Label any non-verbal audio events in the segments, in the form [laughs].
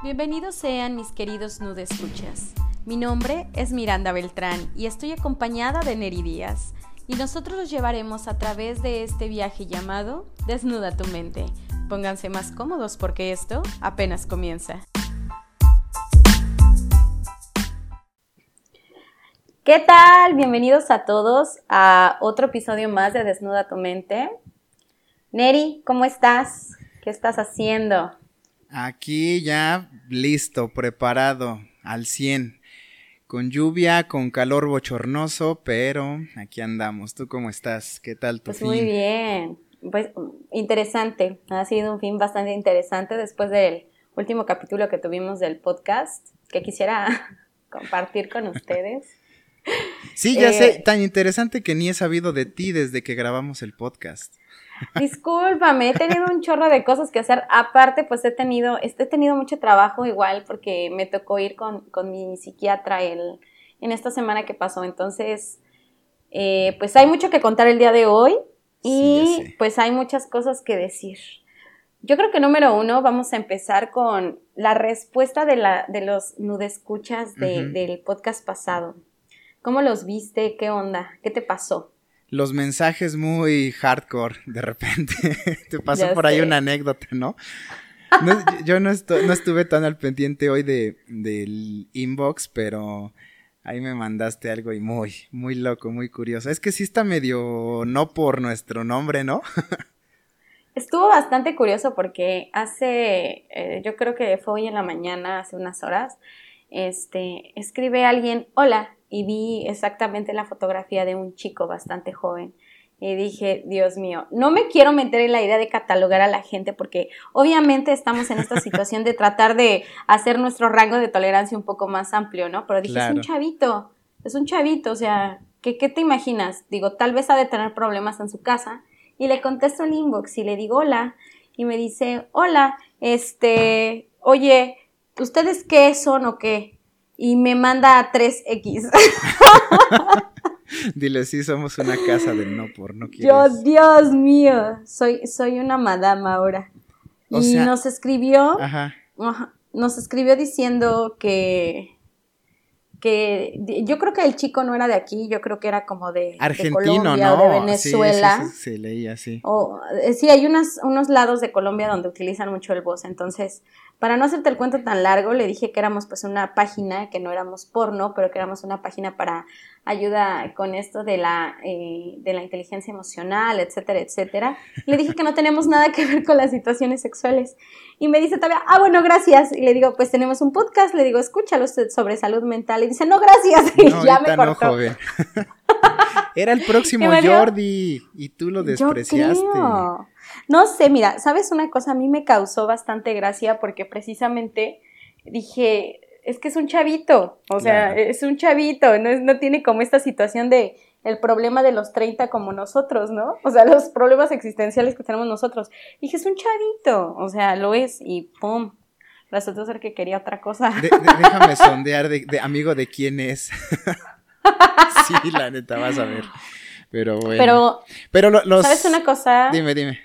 Bienvenidos sean mis queridos nude escuchas. Mi nombre es Miranda Beltrán y estoy acompañada de Neri Díaz. Y nosotros los llevaremos a través de este viaje llamado Desnuda tu mente. Pónganse más cómodos porque esto apenas comienza. ¿Qué tal? Bienvenidos a todos a otro episodio más de Desnuda tu mente. Neri, ¿cómo estás? ¿Qué estás haciendo? Aquí ya listo, preparado al 100. Con lluvia, con calor bochornoso, pero aquí andamos. ¿Tú cómo estás? ¿Qué tal tu pues fin? Muy bien. Pues interesante. Ha sido un fin bastante interesante después del último capítulo que tuvimos del podcast que quisiera [laughs] compartir con ustedes. Sí, ya sé, eh, tan interesante que ni he sabido de ti desde que grabamos el podcast. Discúlpame, he tenido un chorro de cosas que hacer. Aparte, pues he tenido, he tenido mucho trabajo igual porque me tocó ir con, mi psiquiatra el, en esta semana que pasó. Entonces, eh, pues hay mucho que contar el día de hoy y pues hay muchas cosas que decir. Yo creo que número uno, vamos a empezar con la respuesta de, la, de los nudescuchas de, del podcast pasado. ¿Cómo los viste? ¿Qué onda? ¿Qué te pasó? Los mensajes muy hardcore, de repente. [laughs] te pasó por ahí una anécdota, ¿no? yo no, estuve tan al pendiente hoy de, del inbox, pero ahí me mandaste algo y muy, muy loco, muy curioso. Es que sí está medio no por nuestro nombre, ¿no? [laughs] Estuvo bastante curioso porque hace, eh, yo creo que fue hoy en la mañana, hace unas horas, este, escribe alguien, hola, y vi exactamente la fotografía de un chico bastante joven. Y dije, Dios mío, no me quiero meter en la idea de catalogar a la gente porque obviamente estamos en esta [laughs] situación de tratar de hacer nuestro rango de tolerancia un poco más amplio, ¿no? Pero dije, es un chavito, es un chavito, o sea, ¿qué, ¿qué te imaginas? Digo, tal vez ha de tener problemas en su casa. Y le contesto el inbox y le digo, hola. Y me dice, hola, este, oye, ¿ustedes qué son o qué? Y me manda a 3X. [laughs] Dile, sí, somos una casa de no por no quieres. Yo, Dios mío, soy, soy una madama ahora. y nos escribió, ajá. nos escribió diciendo que, que yo creo que el chico no era de aquí, yo creo que era como de, Argentino, ¿no? o de Venezuela. Sí, sí, leía así. O, eh, sí, hay unas, unos lados de Colombia donde utilizan mucho el voz, entonces para no hacerte el cuento tan largo, le dije que éramos pues una página, que no éramos porno, pero que éramos una página para ayuda con esto de la, eh, de la inteligencia emocional, etcétera, etcétera. Le dije que no tenemos nada que ver con las situaciones sexuales. Y me dice todavía, ah, bueno, gracias. Y le digo, pues tenemos un podcast, le digo, escúchalo sobre salud mental. Y dice, no, gracias. [laughs] Y ya me cortó. [laughs] Era el próximo Jordi y tú lo despreciaste. No sé, mira, ¿sabes una cosa? A mí me causó bastante gracia porque precisamente dije, es que es un chavito, o sea, es un chavito, no, no tiene como esta situación de el problema de los 30 como nosotros, ¿no? O sea, los problemas existenciales que tenemos nosotros. Dije, es un chavito, o sea, lo es y ¡pum! Resultó ser que quería otra cosa. déjame sondear de, amigo de quién es. [laughs] sí, la neta, vas a ver. Pero bueno. Pero, pero los... ¿sabes una cosa? Dime, dime.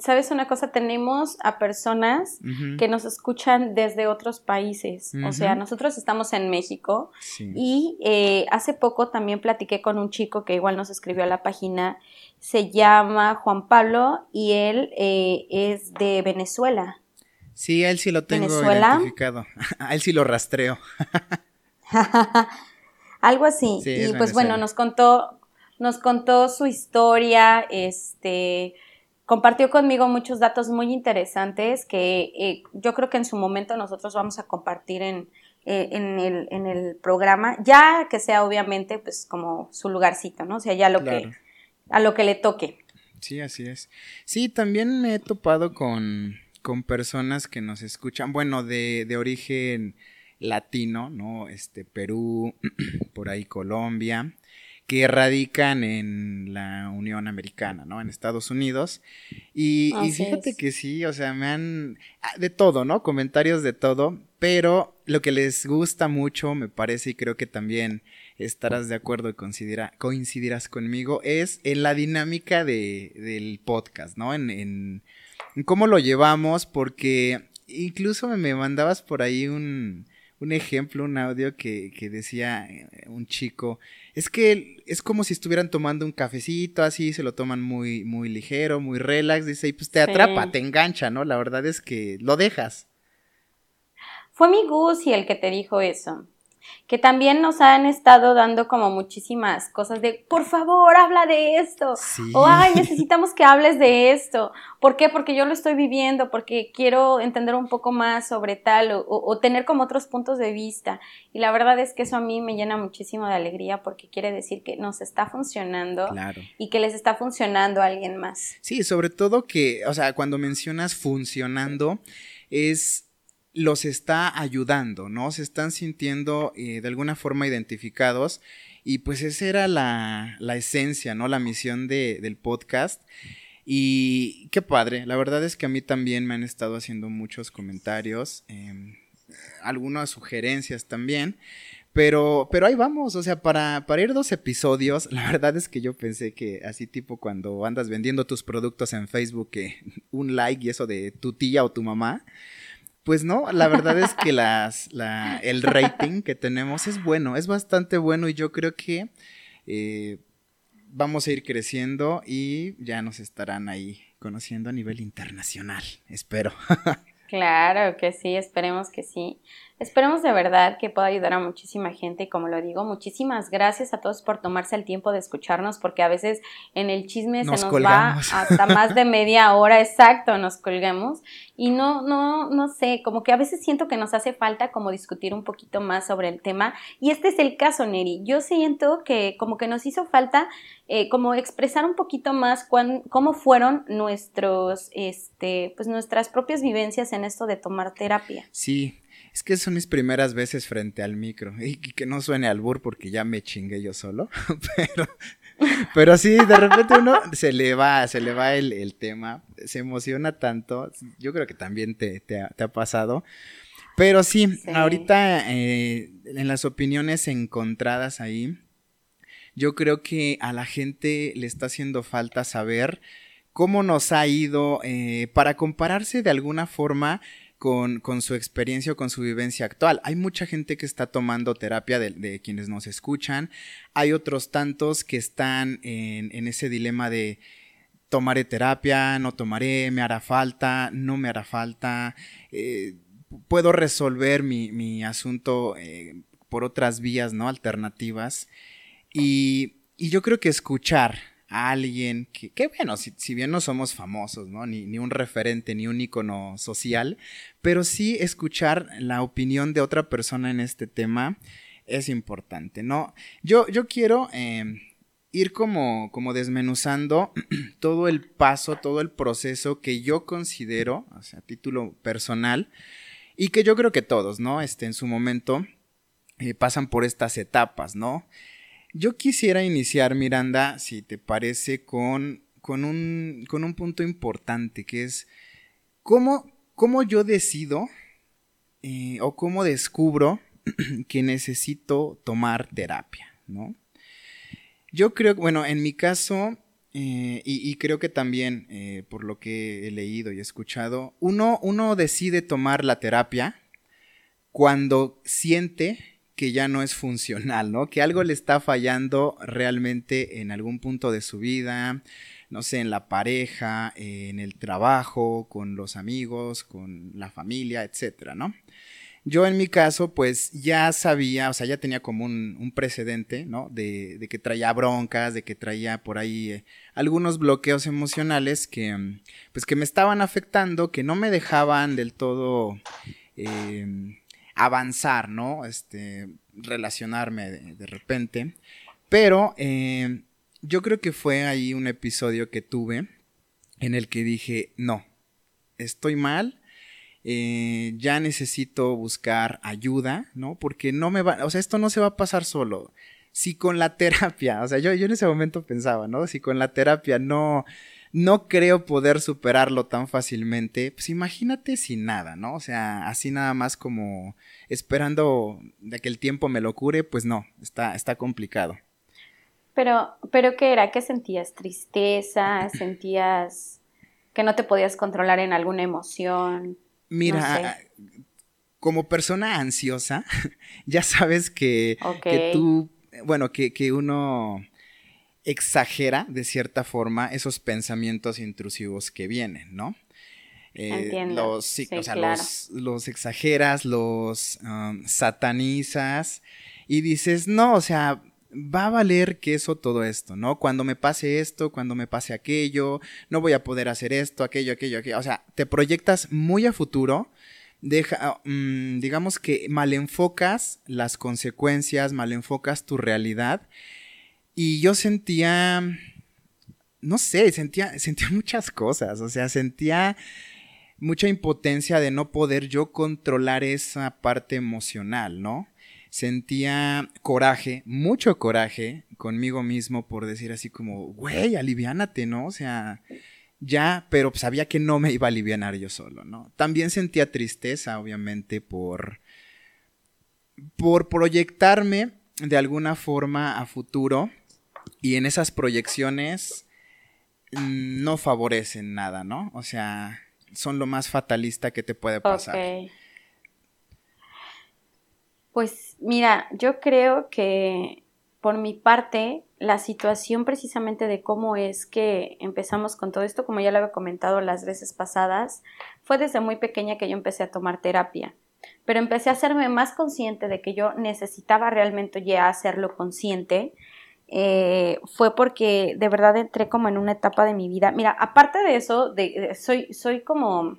¿Sabes una cosa? Tenemos a personas que nos escuchan desde otros países. O sea, nosotros estamos en México y eh, hace poco también platiqué con un chico que igual nos escribió a la página. Se llama Juan Pablo y él eh, es de Venezuela. Sí, él sí lo tengo identificado. [laughs] a él sí lo rastreo. [laughs] Algo así. y pues bueno, nos contó, nos contó su historia, este compartió conmigo muchos datos muy interesantes que eh, yo creo que en su momento nosotros vamos a compartir en, eh, en, el, en, el, programa, ya que sea obviamente pues como su lugarcito, ¿no? O sea, ya lo que, a lo que le toque. Sí, así es. Sí, también me he topado con, con personas que nos escuchan, bueno, de, de origen latino, ¿no? Este, Perú, [clears throat] por ahí Colombia, que radican en la Unión Americana, ¿no? En Estados Unidos. Y, fíjate que sí, o sea, me han... Ah, de todo, ¿no? Comentarios de todo, pero lo que les gusta mucho, me parece, y creo que también estarás de acuerdo y coincidirás conmigo, es en la dinámica de, del podcast, ¿no? En, en, cómo lo llevamos, porque incluso me mandabas por ahí un, un ejemplo, un audio que, que, decía eh, un chico, es que es como si estuvieran tomando un cafecito, así se lo toman muy, muy ligero, muy relax, dice, y pues te atrapa, te engancha, ¿no? La verdad es que lo dejas. Fue mi Gucci el que te dijo eso que también nos han estado dando como muchísimas cosas de, por favor, habla de esto, o ay, necesitamos que hables de esto. ¿Por qué? Porque yo lo estoy viviendo, porque quiero entender un poco más sobre tal, o, tener como otros puntos de vista. Y la verdad es que eso a mí me llena muchísimo de alegría, porque quiere decir que nos está funcionando y que les está funcionando a alguien más. Sí, sobre todo que, o sea, cuando mencionas funcionando, es los está ayudando, ¿no? Se están sintiendo eh, de alguna forma identificados y pues esa era la, la esencia, ¿no? La misión de, del podcast. Y qué padre, la verdad es que a mí también me han estado haciendo muchos comentarios, em, algunas sugerencias también. Pero, pero ahí vamos, o sea, para, para ir dos episodios, la verdad es que yo pensé que así tipo cuando andas vendiendo tus productos en Facebook, un like y eso de tu tía o tu mamá, pues no, la verdad es que las, la, el rating que tenemos es bueno, es bastante bueno y yo creo que eh, vamos a ir creciendo y ya nos estarán ahí conociendo a nivel internacional, espero. [laughs] Claro que sí, esperemos que sí. Esperemos de verdad que pueda ayudar a muchísima gente y como lo digo, muchísimas gracias a todos por tomarse el tiempo de escucharnos porque a veces en el chisme se nos va hasta más de media hora, exacto, nos colgamos. Y no, no, no sé, como que a veces siento que nos hace falta como discutir un poquito más sobre el tema. Y este es el caso, Neri. Yo siento que como que nos hizo falta eh, como expresar un poquito más cómo fueron nuestros, este, pues nuestras propias vivencias en esto de tomar terapia. Sí, es que son mis primeras veces frente al micro. Y que no suene albur porque ya me chingué yo solo. [laughs] Pero, pero sí, de repente uno se le va, se le va el, tema. Se emociona tanto. Yo creo que también te, ha, pasado. Pero sí, ahorita eh, en las opiniones encontradas ahí, yo creo que a la gente le está haciendo falta saber cómo nos ha ido eh, para compararse de alguna forma con, con, su experiencia o con su vivencia actual. Hay mucha gente que está tomando terapia de, quienes nos escuchan. Hay otros tantos que están en, ese dilema de tomaré terapia, no tomaré, me hará falta, no me hará falta. Eh, puedo resolver mi, mi asunto eh, por otras vías, ¿no? Alternativas. Y, y yo creo que escuchar alguien que, que bueno, si, si, bien no somos famosos, ¿no? Ni, ni, un referente, ni un icono social, pero sí escuchar la opinión de otra persona en este tema es importante, ¿no? Yo, yo quiero em, ir como, como desmenuzando [clears throat] todo el paso, todo el proceso que yo considero, o sea, a título personal, y que yo creo que todos, ¿no? Este, en su momento eh, pasan por estas etapas, ¿no? Yo quisiera iniciar, Miranda, si te parece, con, con, un, con un punto importante, que es cómo, cómo yo decido eh, o cómo descubro [clears throat] que necesito tomar terapia, ¿no? Yo creo, bueno, en mi caso, eh, y, creo que también, eh, por lo que he leído y escuchado, uno, uno decide tomar la terapia cuando siente que ya no es funcional, ¿no? Que algo le está fallando realmente en algún punto de su vida, no sé, en la pareja, en el trabajo, con los amigos, con la familia, etcétera, ¿no? Yo en mi caso, pues ya sabía, o sea, ya tenía como un, precedente, ¿no? De, de, que traía broncas, de que traía por ahí eh, algunos bloqueos emocionales que, pues que me estaban afectando, que no me dejaban del todo eh, avanzar, ¿no? Este, relacionarme de, repente. Pero eh, yo creo que fue ahí un episodio que tuve en el que dije, no, estoy mal, eh, ya necesito buscar ayuda, ¿no? Porque no me va, o sea, esto no se va a pasar solo. Si con la [laughs] terapia, o sea, yo, yo en ese momento pensaba, ¿no? Si con la terapia no, no creo poder superarlo tan fácilmente. Pues imagínate sin nada, ¿no? O sea, así nada más como esperando de que el tiempo me lo cure, pues no, está, está complicado. Pero, pero ¿qué era? ¿Qué sentías? ¿Tristeza? [clears throat] ¿Sentías que no te podías controlar en alguna emoción? Mira, como persona ansiosa, [laughs] ya sabes que, que tú, bueno, que, que uno exagera de cierta forma esos pensamientos intrusivos que vienen, ¿no? Eh, los, sí, o sea, los, exageras, los um, satanizas y dices, no, o sea, va a valer que eso todo esto, ¿no? Cuando me pase esto, cuando me pase aquello, no voy a poder hacer esto, aquello, aquello, aquello. O sea, te proyectas muy a futuro, deja, mm, digamos que malenfocas las consecuencias, malenfocas tu realidad. Y yo sentía, no sé, sentía, sentía [laughs] muchas cosas, o sea, sentía mucha impotencia de no poder yo controlar esa parte emocional, ¿no? Sentía coraje, mucho coraje conmigo mismo por decir así como, güey, aliviánate, ¿no? O sea, ya, pero sabía que no me iba a alivianar yo solo, ¿no? También sentía tristeza, obviamente, por, por proyectarme de alguna forma a futuro y en esas proyecciones no favorecen nada, ¿no? O sea, son lo más fatalista que te puede pasar. Pues mira, yo creo que por mi parte, la situación precisamente de cómo es que empezamos con todo esto, como ya lo había comentado las veces pasadas, fue desde muy pequeña que yo empecé a tomar terapia. Pero empecé a hacerme más consciente de que yo necesitaba realmente ya hacerlo consciente eh, fue porque de verdad entré como en una etapa de mi vida. Mira, aparte de eso, de, soy, soy como,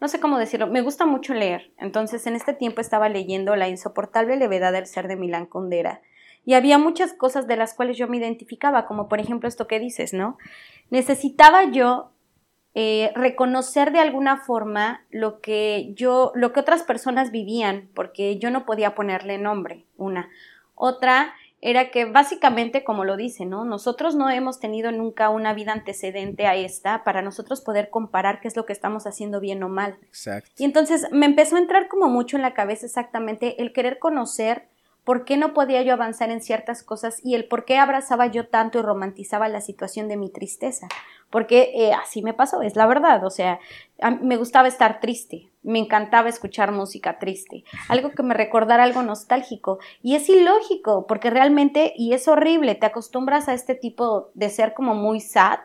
no sé cómo decirlo, me gusta mucho leer. Entonces en este tiempo estaba leyendo La insoportable levedad del ser de Milán Kundera. Y había muchas cosas de las cuales yo me identificaba, como por ejemplo esto que dices, ¿no? Necesitaba yo eh, reconocer de alguna forma lo que yo, lo que otras personas vivían, porque yo no podía ponerle nombre, una. Otra, era que básicamente, como lo dice, ¿no? Nosotros no hemos tenido nunca una vida antecedente a esta para nosotros poder comparar qué es lo que estamos haciendo bien o mal. Exacto. Y entonces me empezó a entrar como mucho en la cabeza exactamente el querer conocer por qué no podía yo avanzar en ciertas cosas y el por qué abrazaba yo tanto y romantizaba la situación de mi tristeza. Porque eh, así me pasó, es la verdad. O sea, me gustaba estar triste, me encantaba escuchar música triste, algo que me recordara algo nostálgico. Y es ilógico, porque realmente, y es horrible, te acostumbras a este tipo de ser como muy sad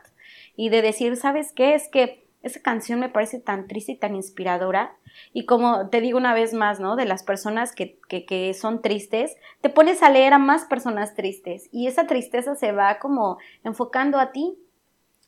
y de decir, ¿sabes qué? Es que esa canción me parece tan triste y tan inspiradora y como te digo una vez más, ¿no? De las personas que, que, son tristes, te pones a leer a más personas tristes y esa tristeza se va como enfocando a ti.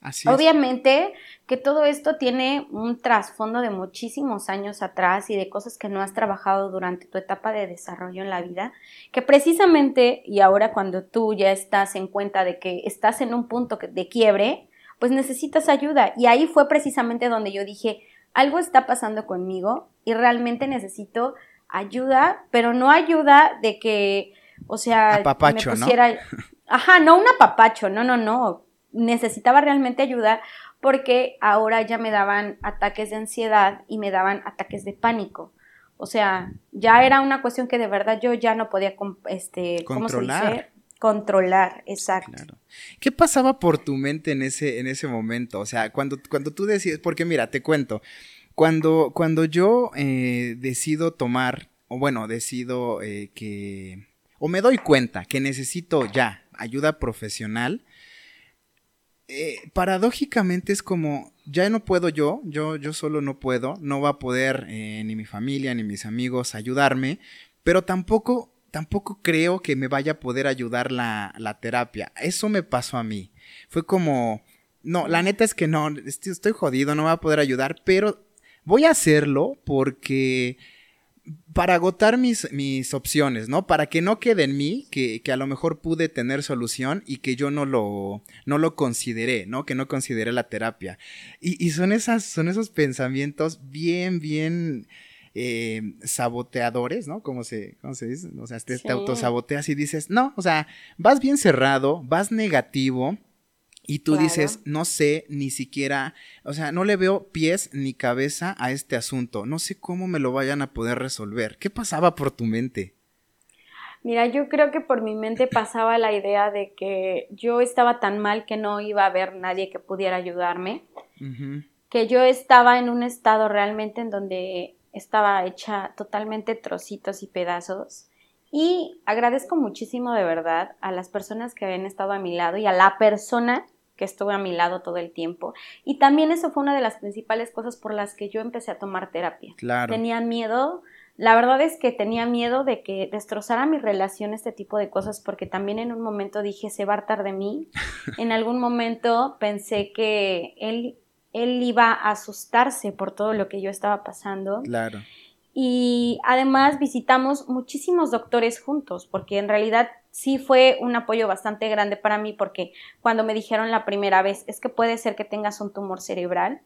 Así Obviamente que todo esto tiene un trasfondo de muchísimos años atrás y de cosas que no has trabajado durante tu etapa de desarrollo en la vida, que precisamente y ahora cuando tú ya estás en cuenta de que estás en un punto de quiebre, pues necesitas ayuda. Y ahí fue precisamente donde yo dije, algo está pasando conmigo y realmente necesito ayuda, pero no ayuda de que, o sea, apapacho, me pusiera... [laughs] Ajá, no un apapacho, no, no, no. Necesitaba realmente ayuda porque ahora ya me daban ataques de ansiedad y me daban ataques de pánico. O sea, ya era una cuestión que de verdad yo ya no podía este, controlar. Controlar, exacto. ¿Qué pasaba por tu mente en ese, en ese momento? O sea, cuando, cuando tú decides, porque mira, te cuento, cuando, cuando yo eh, decido tomar, o bueno, decido eh, que, o me doy cuenta que necesito ya ayuda profesional, eh, paradójicamente es como, ya no puedo yo, yo, yo solo no puedo, no va a poder ni mi familia ni mis amigos ayudarme, pero tampoco tampoco creo que me vaya a poder ayudar la, la terapia. Eso me pasó a mí. Fue como, no, la neta es que no, estoy, jodido, no me va a poder ayudar, pero voy a hacerlo porque para agotar mis, mis, opciones, ¿no? Para que no quede en mí que, que, a lo mejor pude tener solución y que yo no lo, no lo consideré, ¿no? Que no consideré la terapia. Y, y son, esas, son esos pensamientos bien, bien eh, saboteadores, ¿no? Como se, ¿cómo se dice? O sea, te, autosaboteas y dices, no, o sea, vas bien cerrado, vas negativo. Y tú dices, no sé ni siquiera, o sea, no le veo pies ni cabeza a este asunto. No sé cómo me lo vayan a poder resolver. ¿Qué pasaba por tu mente? Mira, yo creo que por mi mente pasaba la idea de que yo estaba tan mal que no iba a haber nadie que pudiera ayudarme que yo estaba en un estado realmente en donde estaba hecha totalmente trocitos y pedazos. Y agradezco muchísimo de verdad a las personas que habían estado a mi lado y a la persona que estuvo a mi lado todo el tiempo. Y también eso fue una de las principales cosas por las que yo empecé a tomar terapia. Claro. Tenía miedo, la verdad es que tenía miedo de que destrozara mi relación este tipo de cosas porque también en un momento dije, se va a hartar de mí. [laughs] en algún momento pensé que él, él iba a asustarse por todo lo que yo estaba pasando. Claro. Y además visitamos muchísimos doctores juntos, porque en realidad sí fue un apoyo bastante grande para mí, porque cuando me dijeron la primera vez, es que puede ser que tengas un tumor cerebral,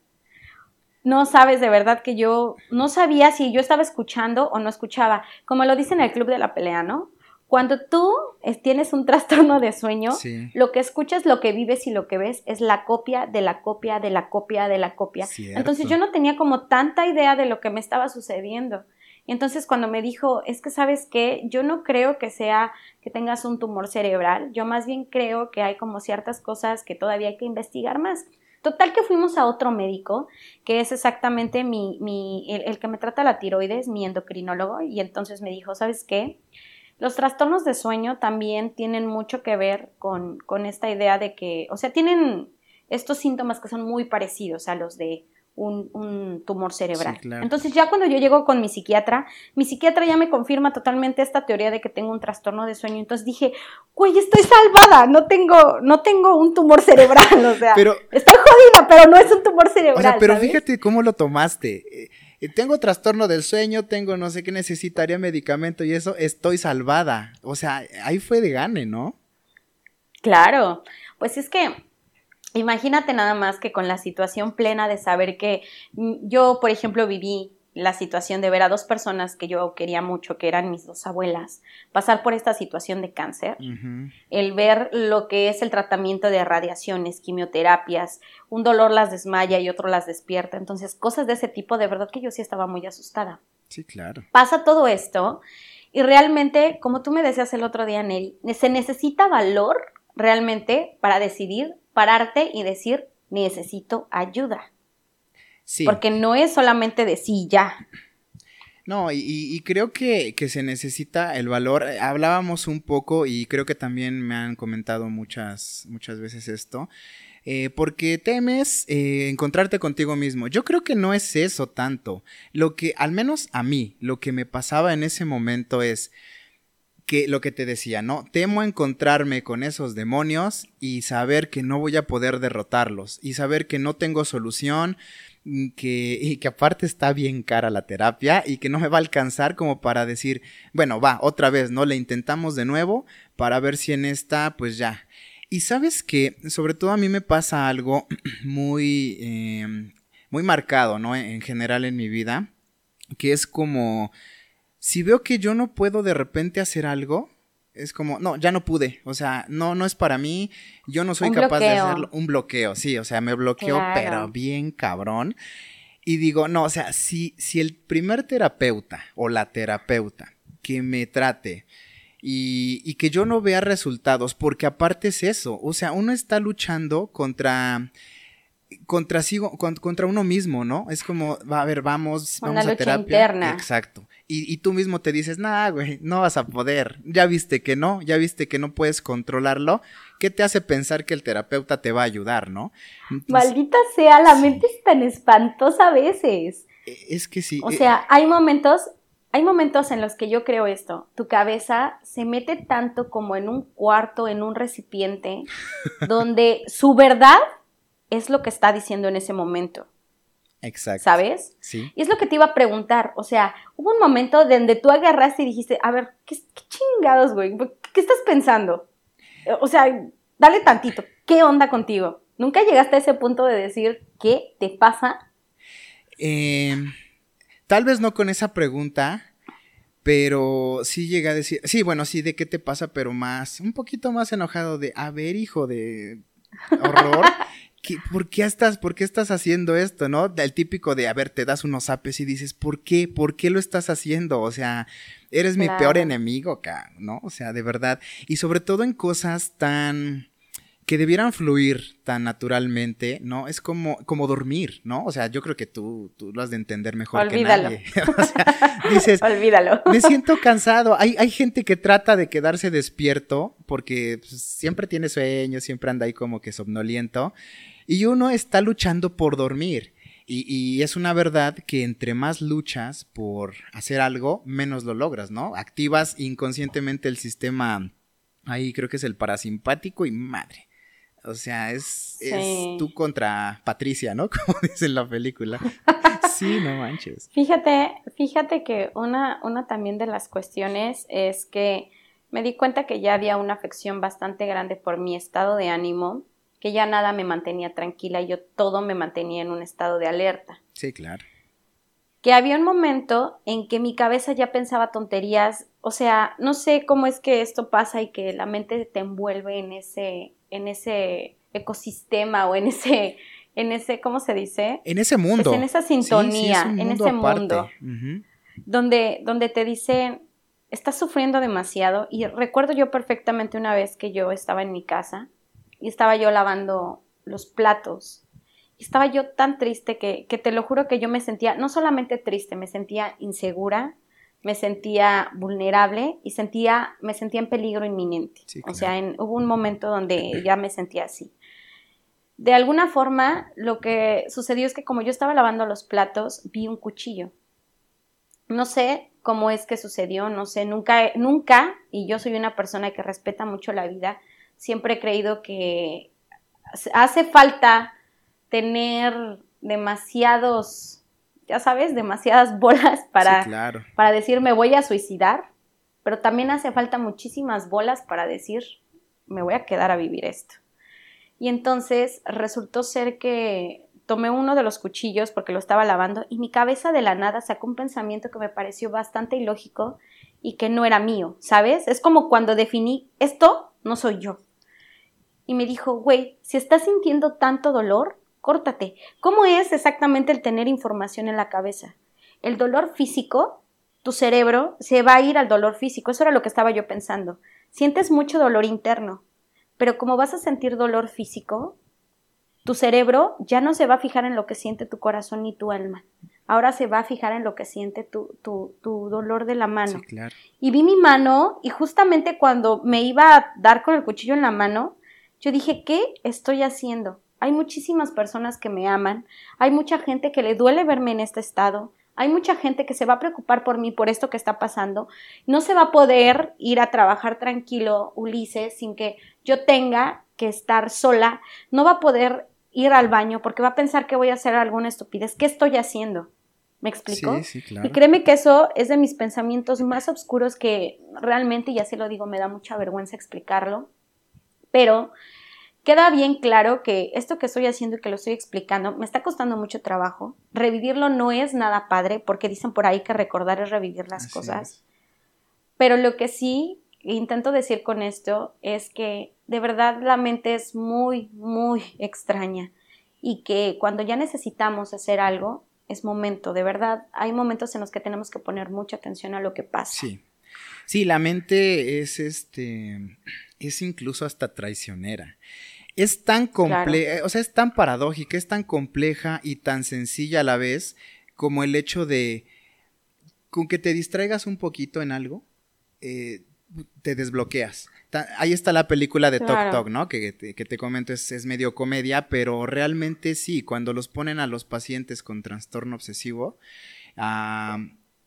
no sabes de verdad que yo no sabía si yo estaba escuchando o no escuchaba, como lo dice en el club de la pelea, ¿no? Cuando tú tienes un [laughs] trastorno de sueño, lo que escuchas, lo que vives y lo que ves es la copia de la copia de la copia de la copia. Entonces yo no tenía como tanta idea de lo que me estaba sucediendo. Y entonces cuando me dijo, es que sabes qué, yo no creo que sea que tengas un tumor cerebral, yo más bien creo que hay como ciertas cosas que todavía hay que investigar más. Total que fuimos a otro médico, que es exactamente mi, mi el, el, que me trata la tiroides, mi endocrinólogo, y entonces me dijo, ¿sabes qué? Los trastornos de sueño también tienen mucho que ver con, con esta idea de que, o sea, tienen estos síntomas que son muy parecidos a los de un, un, tumor cerebral. Sí, claro. Entonces ya cuando yo llego con mi psiquiatra, mi psiquiatra ya me confirma totalmente esta teoría de que tengo un trastorno de sueño. Entonces dije, güey, estoy salvada, no tengo, no tengo un tumor cerebral, [laughs] o sea, Pero- estoy jodida, pero no es un tumor cerebral. O sea, pero ¿sabes? fíjate cómo lo tomaste. Eh, tengo trastorno del sueño, tengo no sé qué necesitaría medicamento y eso, estoy salvada. O sea, ahí fue de gane, ¿no? Claro, pues es que imagínate nada más que con la situación plena de saber que mm, yo, por ejemplo, viví la situación de ver a dos personas que yo quería mucho, que eran mis dos abuelas, pasar por esta situación de cáncer, el ver lo que es el tratamiento de radiaciones, quimioterapias, un dolor las desmaya y otro las despierta, entonces cosas de ese tipo, de verdad que yo sí estaba muy asustada Sí, claro. pasa todo esto y realmente, como tú me decías el otro día, Neri, se necesita valor realmente para decidir, pararte y decir, necesito ayuda. Sí. Porque no es solamente de sí, ya. No, y, creo que, que se necesita el valor. Eh, Hablábamos un poco y creo que también me han comentado muchas, muchas veces esto. eh, porque temes eh, encontrarte contigo mismo. Yo creo que no es eso tanto. Lo que, al menos a mí, lo que me pasaba en ese momento es que lo que te decía, ¿no? Temo encontrarme con esos demonios y saber que no voy a poder derrotarlos y saber que no tengo solución, que, y que aparte está bien cara la terapia y que no me va a alcanzar como para decir, bueno, va, otra vez, ¿no? Le intentamos de nuevo para ver si en esta, pues ya. Y sabes que, sobre todo a mí me pasa algo [clears throat] muy, eh, muy marcado, ¿no? En general en mi vida, que es como, si veo que yo no puedo de repente hacer algo, es como, no, ya no pude, o sea, no, no es para mí, yo no soy Un capaz de hacerlo, un bloqueo, sí, o sea, me bloqueo, Claro. pero bien cabrón. Y digo, no, o sea, si, si el primer terapeuta o la terapeuta que me trate y, y que yo no vea resultados, porque aparte es eso, o sea, uno está luchando contra contra, contra uno mismo, ¿no? Es como, va a ver, vamos, Una vamos a lucha terapia. interna. Exacto. Y, y tú mismo te dices, nah, güey, no vas a poder. Ya viste que no, ya viste que no puedes controlarlo. ¿Qué te hace pensar que el terapeuta te va a ayudar, no? Entonces, Maldita sea, la mente es tan espantosa a veces. es que sí. O eh, sea, hay momentos, hay momentos en los que yo creo esto. Tu cabeza se mete tanto como en un cuarto, en un recipiente, [laughs] donde su verdad es lo que está diciendo en ese momento, exacto. ¿sabes? Sí. Y es lo que te iba a preguntar. O sea, hubo un momento donde tú agarraste y dijiste, a ver, ¿qué, qué chingados, güey? ¿Qué estás pensando? O sea, dale tantito. ¿Qué onda contigo? ¿Nunca llegaste a ese punto de decir, ¿qué te pasa? Eh, tal vez no con esa pregunta, pero sí llegué a decir, sí, bueno, sí, de qué te pasa, pero más, un poquito más enojado de, a ver, hijo de horror, [laughs] ¿qué- ¿por qué estás, por qué estás haciendo esto, no? El típico de, a ver, te das unos apes y dices, ¿por qué? ¿Por qué lo estás haciendo? O sea, eres mi peor enemigo, ¿no? O sea, de verdad. Y sobre todo en cosas tan que debieran fluir tan naturalmente, ¿no? Es como, como dormir, ¿no? O sea, yo creo que tú, tú lo has de entender mejor Olvídalo. que nadie. [laughs] o sea, dices, Olvídalo. me siento cansado. Hay, hay gente que trata de quedarse despierto porque pues, siempre tiene sueño, siempre anda ahí como que somnoliento. Y uno está luchando por dormir. Y, y, es una verdad que entre más luchas por hacer algo, menos lo logras, ¿no? Activas inconscientemente el sistema, ahí creo que es el parasimpático y madre. O sea, es, Sí. es tú contra Patricia, ¿no? [laughs] Como dice en la película. [laughs] Sí, no manches. Fíjate, fíjate que una, una también de las cuestiones es que me di cuenta que ya había una afección bastante grande por mi estado de ánimo, que ya nada me mantenía tranquila, yo todo me mantenía en un estado de alerta. Sí, claro. Que había un momento en que mi cabeza ya pensaba tonterías, o sea, no sé cómo es que esto pasa y que la mente te envuelve en ese, en ese ecosistema o en ese, en ese, ¿cómo se dice? En ese mundo. Pues en esa sintonía, Sí, sí, es un en ese aparte. mundo. Donde, donde te dicen, estás sufriendo demasiado. Y recuerdo yo perfectamente una vez que yo estaba en mi casa y estaba yo lavando los platos. Y estaba yo tan triste que, que te lo juro que yo me sentía, no solamente triste, me sentía insegura, me sentía vulnerable y sentía, me sentía en peligro inminente. Sí, O sea, en- hubo un momento donde ya me sentía así. De alguna forma, lo que sucedió es que como yo estaba lavando los platos, vi un cuchillo. No sé cómo es que sucedió, no sé, nunca, nunca, y yo soy una persona que respeta mucho la vida, siempre he creído que hace falta tener demasiados, ya sabes, demasiadas [laughs] bolas para, Sí, claro. para decir me voy a suicidar, pero también hace falta muchísimas bolas para decir me voy a quedar a vivir esto. Y entonces resultó ser que tomé uno de los cuchillos porque lo estaba lavando y mi cabeza de la nada sacó un pensamiento que me pareció bastante ilógico y que no era mío, ¿sabes? Es como cuando definí esto no soy yo. Y me dijo, güey, si estás sintiendo tanto dolor, córtate. ¿Cómo es exactamente el tener información en la cabeza? El dolor físico, tu cerebro se va a ir al dolor físico. Eso era lo que estaba yo pensando. Sientes mucho dolor interno, pero como vas a sentir dolor físico, tu cerebro ya no se va a fijar en lo que siente tu corazón ni tu alma. Ahora se va a fijar en lo que siente tu, tu, tu dolor de la mano. Sí, claro. Y vi mi mano y justamente cuando me iba a dar con el cuchillo en la mano, yo dije, ¿qué estoy haciendo? Hay muchísimas personas que me aman, hay mucha gente que le duele verme en este estado, hay mucha gente que se va a preocupar por mí, por esto que está pasando. No se va a poder ir a trabajar tranquilo, Ulises, sin que yo tenga que estar sola. No va a poder ir al baño porque va a pensar que voy a hacer alguna estupidez. ¿Qué estoy haciendo? ¿Me explico? Sí, sí, claro. Y créeme que eso es de mis pensamientos más oscuros que realmente, y así lo digo, me da mucha vergüenza explicarlo, pero queda bien claro que esto que estoy haciendo y que lo estoy explicando me está costando mucho trabajo. Revivirlo no es nada padre, porque dicen por ahí que recordar es revivir las Así cosas. es. Pero lo que sí intento decir con esto es que de verdad la mente es muy, muy extraña y que cuando ya necesitamos hacer algo, es momento, de verdad, hay momentos en los que tenemos que poner mucha atención a lo que pasa. Sí. Sí, la mente es este. Es incluso hasta traicionera. Es tan compleja, o sea, es tan paradójica, es tan compleja y tan sencilla a la vez como el hecho de. Con que te distraigas un poquito en algo, eh, te desbloqueas. Ta- Ahí está la película de Tok Claro. Tok, ¿no? Que, te- que te comento es, es medio comedia, pero realmente sí, cuando los ponen a los pacientes con trastorno obsesivo, a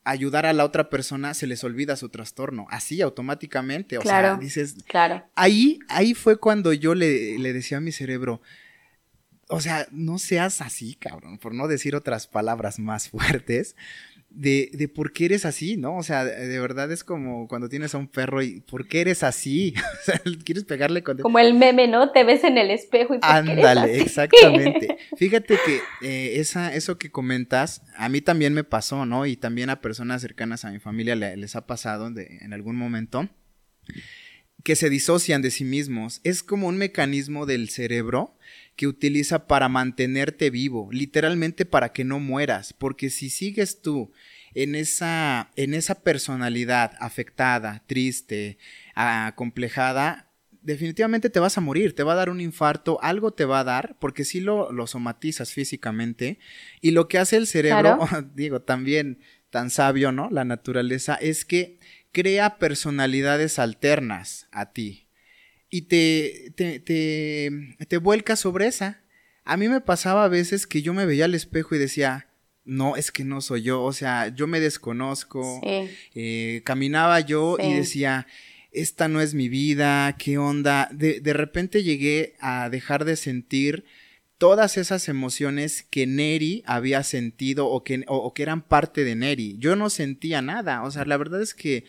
ayudar a la otra persona se les olvida su trastorno, así automáticamente, o sea, Claro. dices, Claro. ahí, ahí fue cuando yo le, le decía a mi cerebro, o sea, no seas así, cabrón, por no decir otras palabras más [laughs] fuertes, de, de por qué eres así, ¿no? O sea, de, verdad es como cuando tienes a un perro y ¿por qué eres así? [laughs] o sea, quieres pegarle con... Como el meme, ¿no? Te ves en el espejo y ¿por qué eres Ándale, así? exactamente. Fíjate que eh, esa, eso que comentas, a mí también me pasó, ¿no? Y también a personas cercanas a mi familia le- les ha pasado de- en algún momento que se disocian de sí mismos. Es como un mecanismo del cerebro que utiliza para mantenerte vivo, literalmente para que no mueras, porque si sigues tú en esa, en esa personalidad afectada, triste, acomplejada, definitivamente te vas a morir, te va a dar un infarto, algo te va a dar, porque si lo, lo somatizas físicamente. Y lo que hace el cerebro, [laughs] digo, también tan sabio, ¿no? La naturaleza, es que crea personalidades alternas a ti. Y te, te, te, te vuelca sobre esa. A mí me pasaba a veces que yo me veía al espejo y decía, no, es que no soy yo, o sea, yo me desconozco. Eh, caminaba yo y decía, esta no es mi vida, qué onda. De, de repente llegué a dejar de sentir todas esas emociones que Neri había sentido o que, o, que eran parte de Neri. Yo no sentía nada. O sea, la verdad es que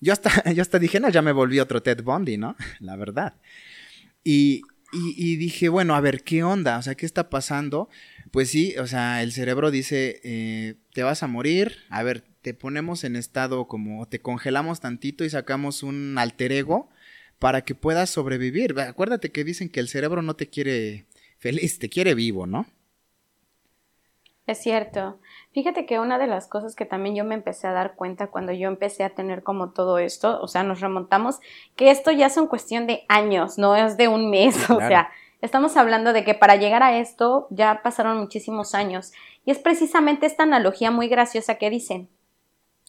yo hasta, [laughs] yo hasta dije, no, ya me volví otro Ted Bundy, ¿no? [laughs] La verdad. Y, y, dije, bueno, a ver, ¿qué onda? O sea, ¿qué está pasando? Pues sí, o sea, el cerebro dice, eh, te vas a morir, a ver, te ponemos en estado como te congelamos tantito y sacamos un alter ego para que puedas sobrevivir. Acuérdate que dicen que el cerebro no te quiere feliz, te quiere vivo, ¿no? Es cierto. Fíjate que una de las cosas que también yo me empecé a dar cuenta cuando yo empecé a tener como todo esto, o sea, nos remontamos, que esto ya es una cuestión de años, no es de un mes, [laughs] o sea, estamos hablando de que para llegar a esto ya pasaron muchísimos años. Y es precisamente esta analogía muy graciosa que dicen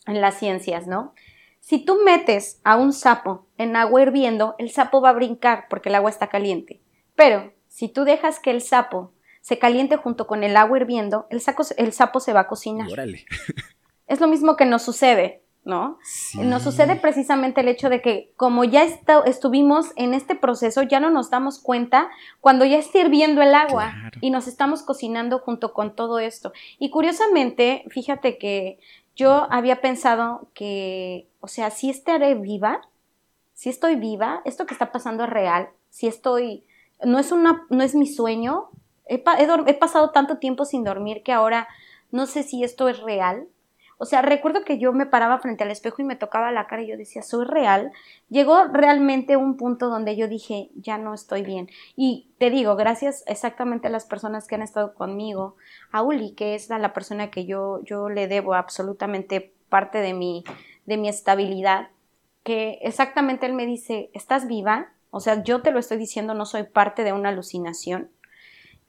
en las ciencias, ¿no? Si tú metes a un sapo en agua hirviendo, el sapo va a brincar porque el agua está caliente. Pero si tú dejas que el sapo se caliente junto con el agua hirviendo, el, el sapo se va a cocinar. Órale. [laughs] Es lo mismo que nos sucede, ¿no? Nos sucede precisamente el hecho de que como ya estuvimos en este proceso, ya no nos damos cuenta cuando ya está hirviendo el agua y nos estamos cocinando junto con todo esto. Y curiosamente, fíjate que yo había pensado que, o sea, si estaré viva, si estoy viva, esto que está pasando es real, si estoy no es, una, no es mi sueño. He, pasado tanto tiempo sin dormir que ahora no sé si esto es real. O sea, recuerdo que yo me paraba frente al espejo y me tocaba la cara y yo decía, ¿soy real? Llegó realmente un punto donde yo dije, ya no estoy bien. Y te digo, gracias exactamente a las personas que han estado conmigo, a Uli, que es la persona que yo, yo le debo absolutamente parte de mi, de mi estabilidad, que exactamente él me dice, ¿estás viva? O sea, yo te lo estoy diciendo, no soy parte de una alucinación.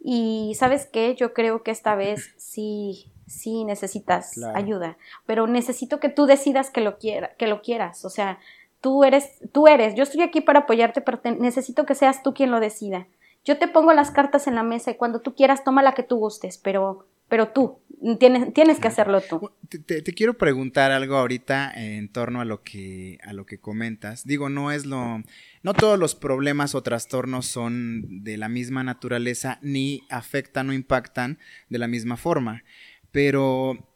Y sabes qué, yo creo que esta vez sí, sí necesitas ayuda, pero necesito que tú decidas que lo, quiera, que lo quieras. O sea, tú eres, tú eres, yo estoy aquí para apoyarte, pero necesito que seas tú quien lo decida. Yo te pongo las cartas en la mesa y cuando tú quieras, toma la que tú gustes, pero, pero tú, tienes, tienes que hacerlo tú. Te, te, quiero preguntar algo ahorita en torno a lo que, a lo que comentas. Digo, no es lo no todos los problemas o trastornos son de la misma naturaleza ni afectan o impactan de la misma forma, pero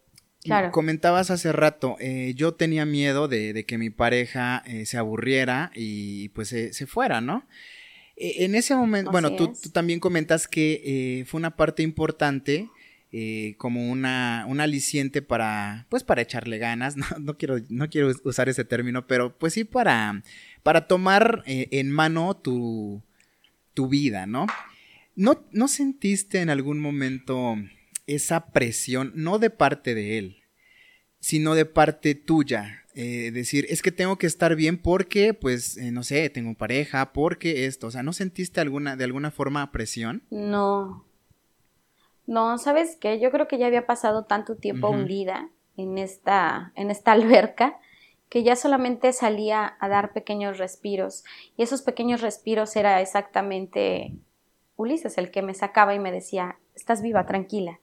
Comentabas hace rato, eh, yo tenía miedo de, que mi pareja eh, se aburriera y pues se fuera, ¿no? E, en ese momento, bueno, tú, también comentas que eh, fue una parte importante como una, un aliciente para, pues para echarle ganas, [laughs] no, no, quiero, no quiero usar ese término, pero pues sí para para tomar eh, en mano tu, tu vida, ¿no? ¿no? ¿No sentiste en algún momento esa presión, no de parte de él, sino de parte tuya? Eh, decir, es que tengo que estar bien porque, pues, eh, no sé, tengo pareja, porque esto, o sea, ¿no sentiste alguna, de alguna forma presión? No. No, ¿sabes qué? Yo creo que ya había pasado tanto tiempo hundida en esta, en esta [laughs] alberca que ya solamente salía a dar pequeños respiros y esos pequeños respiros era exactamente Ulises el que me sacaba y me decía, estás viva, tranquila.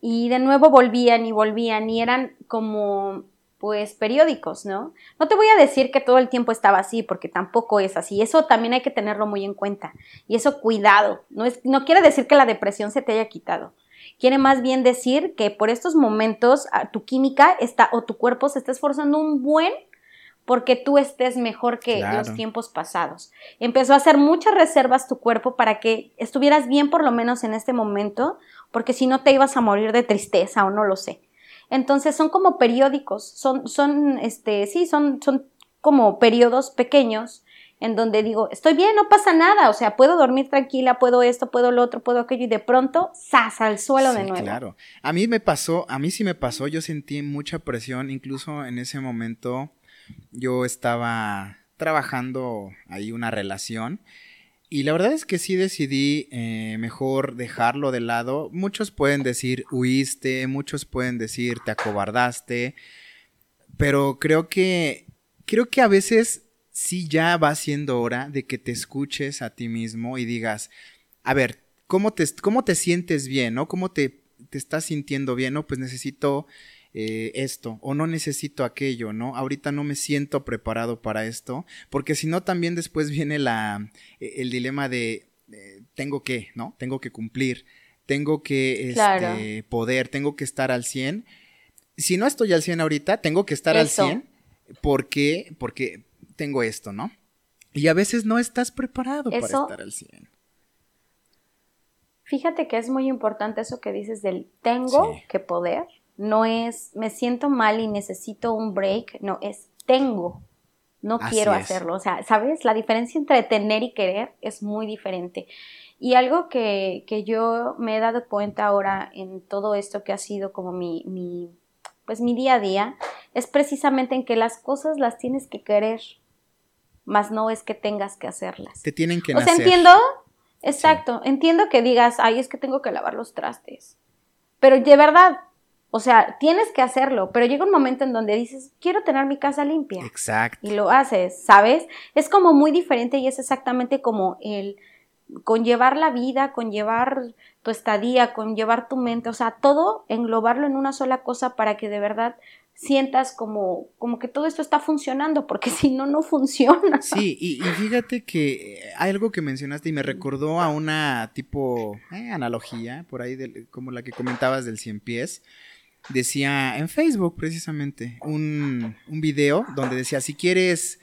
Y de nuevo volvían y volvían y eran como pues periódicos, ¿no? No te voy a decir que todo el tiempo estaba así, porque tampoco es así. Eso también hay que tenerlo muy en cuenta. Y eso cuidado. No, es, no quiere decir que la depresión se te haya quitado. Quiere más bien decir que por estos momentos ah, tu química está o tu cuerpo se está esforzando un buen porque tú estés mejor que los tiempos pasados. Empezó a hacer muchas reservas tu cuerpo para que estuvieras bien por lo menos en este momento, porque si no te ibas a morir de tristeza o no lo sé. Entonces son como periódicos, son, son, este, sí, son, son como periodos pequeños en donde digo, estoy bien, no pasa nada, o sea, puedo dormir tranquila, puedo esto, puedo lo otro, puedo aquello, y de pronto, ¡zas! al suelo de nuevo. Claro, a mí me pasó, a mí sí me pasó, yo sentí mucha presión, incluso en ese momento yo estaba trabajando ahí una relación. Y la verdad es que sí decidí eh, mejor dejarlo de lado. Muchos pueden decir huiste, muchos pueden decir te acobardaste, pero creo que creo que a veces sí ya va siendo hora de que te escuches a ti mismo y digas, a ver, ¿cómo te, cómo te sientes bien, no? ¿Cómo te, te estás sintiendo bien, no? Pues necesito eh, esto o no necesito aquello, ¿no? Ahorita no me siento preparado para esto, porque si no también después viene la, e, el dilema de tengo que, ¿no? Tengo que cumplir, tengo que este, poder, tengo que estar al 100. Si no estoy al 100 ahorita, tengo que estar al 100 porque, porque tengo esto, ¿no? Y a veces no estás preparado para estar al 100. Fíjate que es muy importante eso que dices del tengo que poder no es me siento mal y necesito un break, no, es tengo, no quiero hacerlo. O sea, ¿sabes? La diferencia entre tener y querer es muy diferente. Y algo que, que, yo me he dado cuenta ahora en todo esto que ha sido como mi, mi, pues mi día a día, es precisamente en que las cosas las tienes que querer, más no es que tengas que hacerlas. Te tienen que O sea, entiendo, exacto, entiendo que digas, ay, es que tengo que lavar los trastes. Pero de verdad, o sea, tienes que hacerlo, pero llega un momento en donde dices, quiero tener mi casa limpia. Exacto. Y lo haces, ¿sabes? Es como muy diferente y es exactamente como el conllevar la vida, conllevar tu estadía, conllevar tu mente, o sea, todo englobarlo en una sola cosa para que de verdad sientas como, como que todo esto está funcionando, porque [laughs] si no, no funciona. Sí, y, fíjate que hay algo que mencionaste y me recordó a una tipo eh, analogía, por ahí, como la que comentabas del cien pies decía en Facebook precisamente un, un video donde decía, si quieres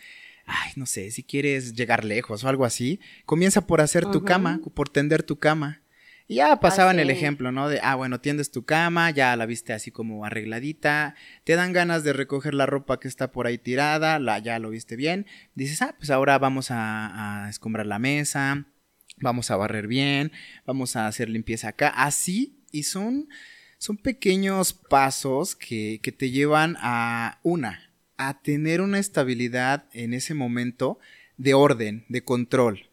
ay, no sé, si quieres llegar lejos o algo así, comienza por hacer tu cama, por tender tu cama. Y ya pasaban el ejemplo, ¿no? De, ah, bueno, tiendes tu cama, ya la viste así como arregladita, te dan ganas de recoger la ropa que está por ahí tirada, la, ya lo viste bien. Dices, ah, pues ahora vamos a, a escombrar la mesa, vamos a barrer bien, vamos a hacer limpieza acá. Así, y son son pequeños pasos que, te llevan a una, a tener una estabilidad en ese momento de orden, de control.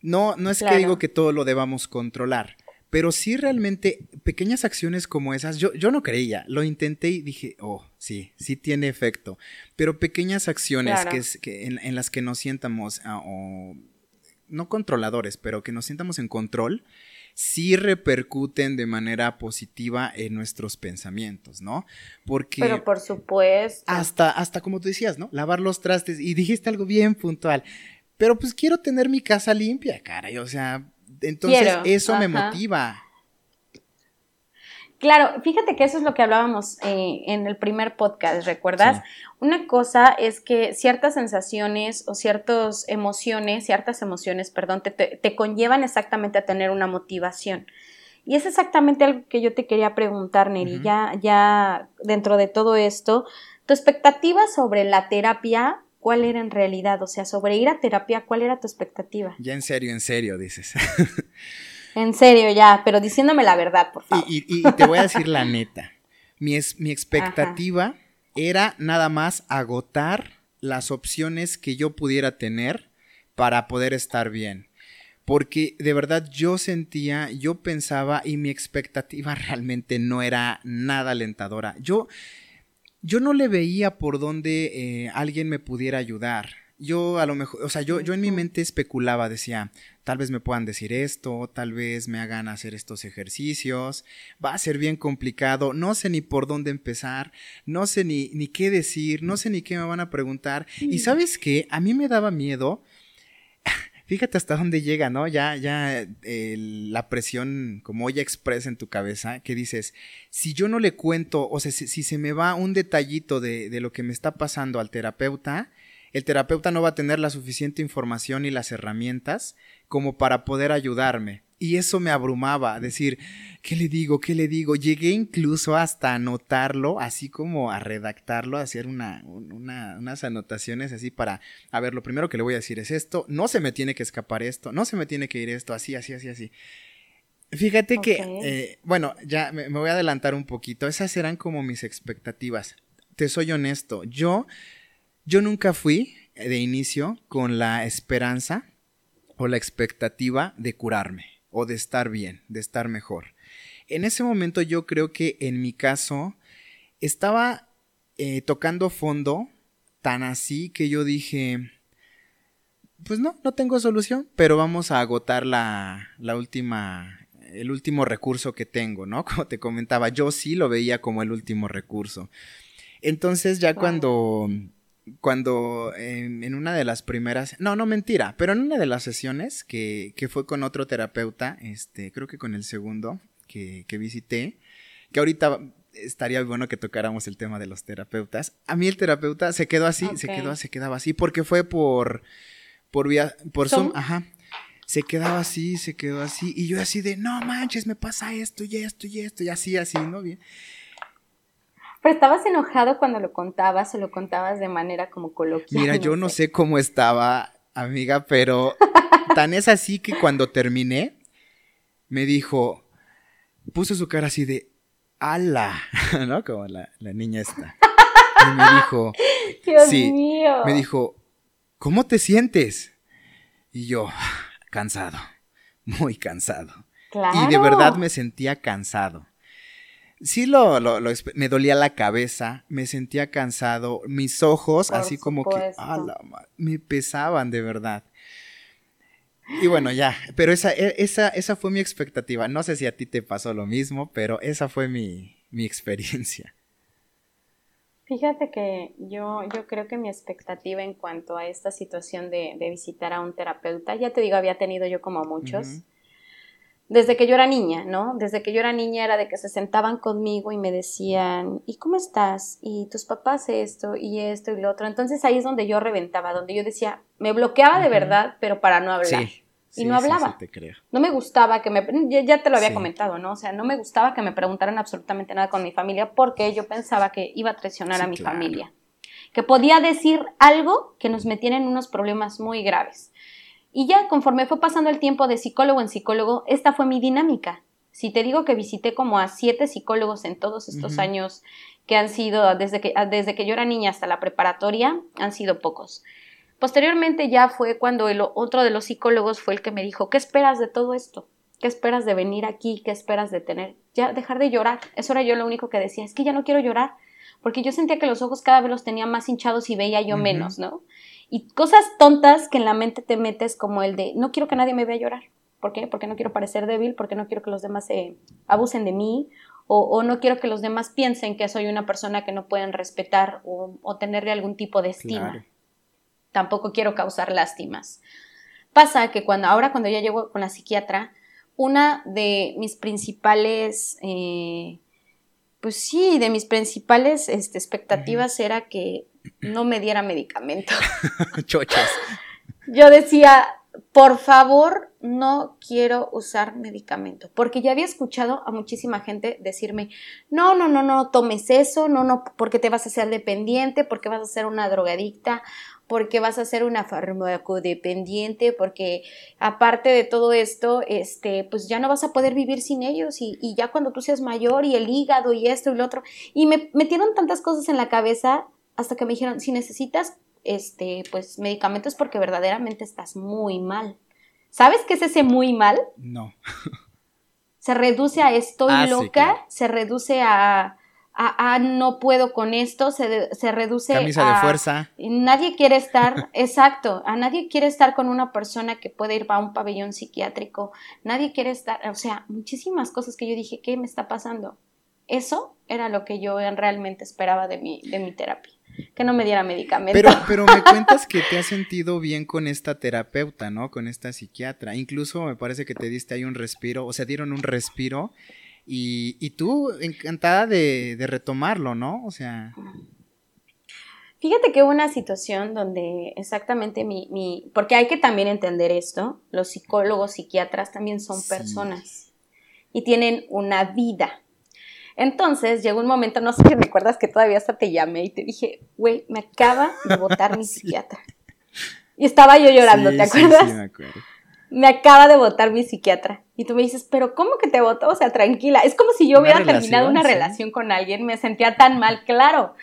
No, no es que digo que todo lo debamos controlar, pero sí realmente pequeñas acciones como esas, yo, yo no creía, lo intenté y dije, oh, sí, sí tiene efecto, pero pequeñas acciones que, en, las que nos sientamos, ah, no controladores, pero que nos sientamos en control, sí repercuten de manera positiva en nuestros pensamientos, ¿no? Porque... Pero por supuesto. Hasta, hasta como tú decías, ¿no? Lavar los trastes y dijiste algo bien puntual. Pero pues quiero tener mi casa limpia, caray, o sea, entonces eso me motiva. Claro, fíjate que eso es lo que hablábamos eh, en el primer podcast, ¿recuerdas? Una cosa es que ciertas sensaciones o ciertas emociones, ciertas emociones, perdón, te, conllevan exactamente a tener una motivación. Y es exactamente algo que yo te quería preguntar, Neri, ya, ya dentro de todo esto, tu expectativa sobre la terapia, ¿cuál era en realidad? O sea, sobre ir a terapia, ¿cuál era tu expectativa? Ya en serio, en serio, dices. [laughs] En serio, ya, pero diciéndome la verdad, por favor. Y, te voy a decir la [laughs] neta. Mi, mi expectativa era nada más agotar las opciones que yo pudiera tener para poder estar bien. Porque de verdad yo sentía, yo pensaba y mi expectativa [laughs] realmente no era nada alentadora. Yo, yo no le veía por dónde eh, alguien me pudiera ayudar yo a lo mejor, o sea, yo, yo en mi mente especulaba, decía, tal vez me puedan decir esto, tal vez me hagan hacer estos ejercicios, va a ser bien complicado, no sé ni por dónde empezar, no sé ni, ni qué decir, no sé ni qué me van a preguntar. Y sabes qué, a mí me daba miedo, [laughs] fíjate hasta dónde llega, ¿no? Ya, ya la presión como ella expresa en tu cabeza, que dices, si yo no le cuento, o sea, si, si se me va un detallito de, de lo que me está pasando al terapeuta, el terapeuta no va a tener la suficiente información y las herramientas como para poder ayudarme. Y eso me abrumaba, decir, ¿qué le digo? ¿Qué le digo? Llegué incluso hasta anotarlo, así como a redactarlo, a hacer una, unas anotaciones así para, a ver, lo primero que le voy a decir es esto, no se me tiene que escapar esto, no se me tiene que ir esto, así, así, así, así. Fíjate que, eh, bueno, ya me voy a adelantar un poquito, esas eran como mis expectativas. Te soy honesto, yo yo nunca fui de inicio con la esperanza o la expectativa de curarme o de estar bien, de estar mejor. En ese momento yo creo que en mi caso estaba eh, tocando fondo tan así que yo dije, pues no, no tengo solución, pero vamos a agotar la, la última, el último recurso que tengo, ¿no? [laughs] Como te comentaba, yo sí lo veía como el último recurso. Entonces ya cuando, cuando en una de las primeras, no, no mentira, pero en una de las sesiones que, que fue con otro terapeuta, este, creo que con el segundo que, que visité, que ahorita estaría bueno que tocáramos el tema de los terapeutas. A mí el terapeuta se quedó así, se quedó, se quedaba así, porque fue por, por vía, por Zoom, ajá. Se quedaba así, se quedó así, y yo así de, no manches, me pasa esto y esto y esto, y así, así, ¿no? Bien. Pero estabas enojado cuando lo contabas o lo contabas de manera como coloquial. Mira, yo no sé cómo estaba, amiga, pero [laughs] tan es así que cuando terminé, me dijo, puso su cara así de, ala, [laughs] ¿no? Como la, niña esta. Y me dijo, [laughs] Dios mío. Me dijo, ¿cómo te sientes? Y yo, cansado, muy cansado. Y de verdad me sentía cansado. Sí, lo, lo, me dolía la cabeza, me sentía cansado, mis ojos, así como que, ala, me pesaban de verdad. Y bueno, ya, pero esa, e, esa, esa fue mi expectativa. No sé si a ti te pasó lo mismo, pero esa fue mi, experiencia. Fíjate que yo, yo creo que mi expectativa en cuanto a esta situación de, visitar a un terapeuta, ya te digo, había tenido yo como muchos, desde que yo era niña, ¿no? Desde que yo era niña era de que se sentaban conmigo y me decían, ¿y cómo estás? ¿Y tus papás esto y esto y lo otro? Entonces ahí es donde yo reventaba, donde yo decía, me bloqueaba de verdad, pero para no hablar. y no hablaba. te. No me gustaba que me, ya, te lo había comentado, ¿no? O sea, no me gustaba que me preguntaran absolutamente nada con mi familia porque yo pensaba que iba a traicionar a mi familia. Que podía decir algo que nos metiera en unos problemas muy graves. Y ya conforme fue pasando el tiempo de psicólogo en psicólogo, esta fue mi dinámica. Si te digo que visité como a siete psicólogos en todos estos años que han sido, desde que, desde que yo era niña hasta la preparatoria, han sido pocos. Posteriormente ya fue cuando el otro de los psicólogos fue el que me dijo, ¿qué esperas de todo esto? ¿Qué esperas de venir aquí? ¿Qué esperas de tener? Ya dejar de llorar. Eso era yo lo único que decía, es que ya no quiero llorar, porque yo sentía que los ojos cada vez los tenía más hinchados y veía yo menos, ¿no? Y cosas tontas que en la mente te metes como el de, no quiero que nadie me vea llorar. ¿Por qué? Porque no quiero parecer débil, porque no quiero que los demás se abusen de mí, o, no quiero que los demás piensen que soy una persona que no pueden respetar o, tenerle algún tipo de estima. Tampoco quiero causar lástimas. Pasa que cuando, ahora cuando ya llego con la psiquiatra, una de mis principales, eh, pues sí, de mis principales este, expectativas era que no me diera medicamento. [laughs] Chochas. Yo decía, por favor, no quiero usar medicamento, porque ya había escuchado a muchísima gente decirme, no, no, no, no tomes eso, no, no, porque te vas a ser dependiente, porque vas a ser una drogadicta, porque vas a ser una farmacodependiente, porque aparte de todo esto, este, pues ya no vas a poder vivir sin ellos y, y ya cuando tú seas mayor y el hígado y esto y lo otro, y me metieron tantas cosas en la cabeza hasta que me dijeron, si necesitas este, pues medicamentos porque verdaderamente estás muy mal. ¿Sabes qué es ese muy mal? No. [laughs] se reduce a estoy ah, loca, se reduce a, a, no puedo con esto, se, se reduce Camisa a... de fuerza. Nadie quiere estar, [laughs] exacto, a nadie quiere estar con una persona que puede ir a un pabellón psiquiátrico, nadie quiere estar, o sea, muchísimas cosas que yo dije, ¿qué me está pasando? Eso era lo que yo realmente esperaba de mi, de mi terapia que no me diera medicamento. Pero, [laughs] pero me cuentas que te has sentido bien con esta terapeuta, ¿no? Con esta psiquiatra. Incluso me parece que te diste ahí un respiro, o sea, dieron un respiro y, y tú encantada de, de retomarlo, ¿no? O sea... Fíjate que hubo una situación donde exactamente mi, mi, porque hay que también entender esto, los psicólogos, psiquiatras también son personas y tienen una vida. Entonces llegó un momento, no sé si recuerdas que todavía hasta te llamé y te dije, güey, me acaba de votar mi [laughs] psiquiatra. Y estaba yo llorando, ¿te acuerdas? Sí, me acuerdo. Me acaba de votar mi psiquiatra. Y tú me dices, pero ¿cómo que te votó? O sea, tranquila. Es como si yo hubiera terminado una relación con alguien, me sentía tan mal, claro.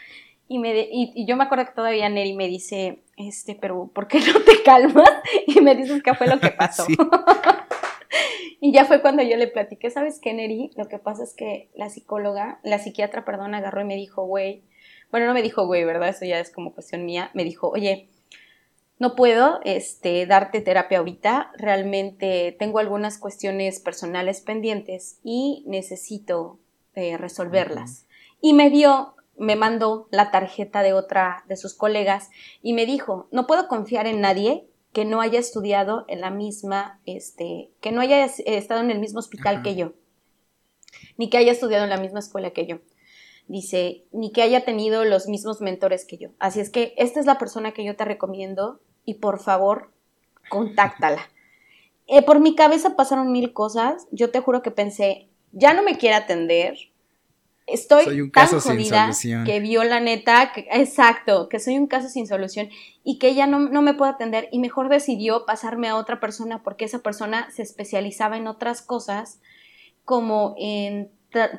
Y, me y, yo me acuerdo que todavía Neri me dice, este, pero ¿por qué no te calmas? [laughs] Y me dices qué fue lo que pasó. [laughs] [laughs] y ya fue cuando yo le platiqué, ¿sabes qué, Neri? Lo que pasa es que la psicóloga, la psiquiatra, perdón, agarró y me dijo, güey, bueno, no me dijo, güey, ¿verdad? Eso ya es como cuestión mía. Me dijo, oye, no puedo este, darte terapia ahorita, realmente tengo algunas cuestiones personales pendientes y necesito eh, resolverlas. Y me dio, me mandó la tarjeta de otra de sus colegas y me dijo, no puedo confiar en nadie que no haya estudiado en la misma, este, que no haya estado en el mismo hospital que yo, ni que haya estudiado en la misma escuela que yo dice, ni que haya tenido los mismos mentores que yo. Así es que esta es la persona que yo te recomiendo y por favor, contáctala. Eh, por mi cabeza pasaron mil cosas. Yo te juro que pensé, ya no me quiere atender. Estoy soy un caso tan jodida que vio la neta, exacto, que soy un caso sin solución y que ella no, no me puede atender y mejor decidió pasarme a otra persona porque esa persona se especializaba en otras cosas como en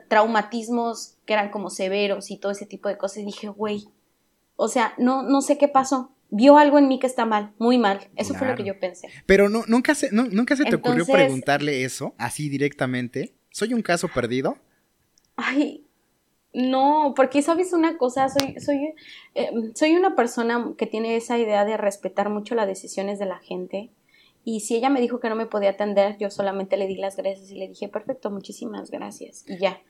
traumatismos que eran como severos y todo ese tipo de cosas. Y dije, güey, o sea, no, no sé qué pasó. Vio algo en mí que está mal, muy mal. Eso fue lo que yo pensé. Pero no, nunca se, nunca se te ocurrió preguntarle eso, así directamente. ¿Soy un caso perdido? Ay, no, porque sabes una cosa, soy, soy, eh, soy una persona que tiene esa idea de respetar mucho las decisiones de la gente. Y si ella me dijo que no me podía atender, yo solamente le di las gracias y le dije, perfecto, muchísimas gracias. Y ya.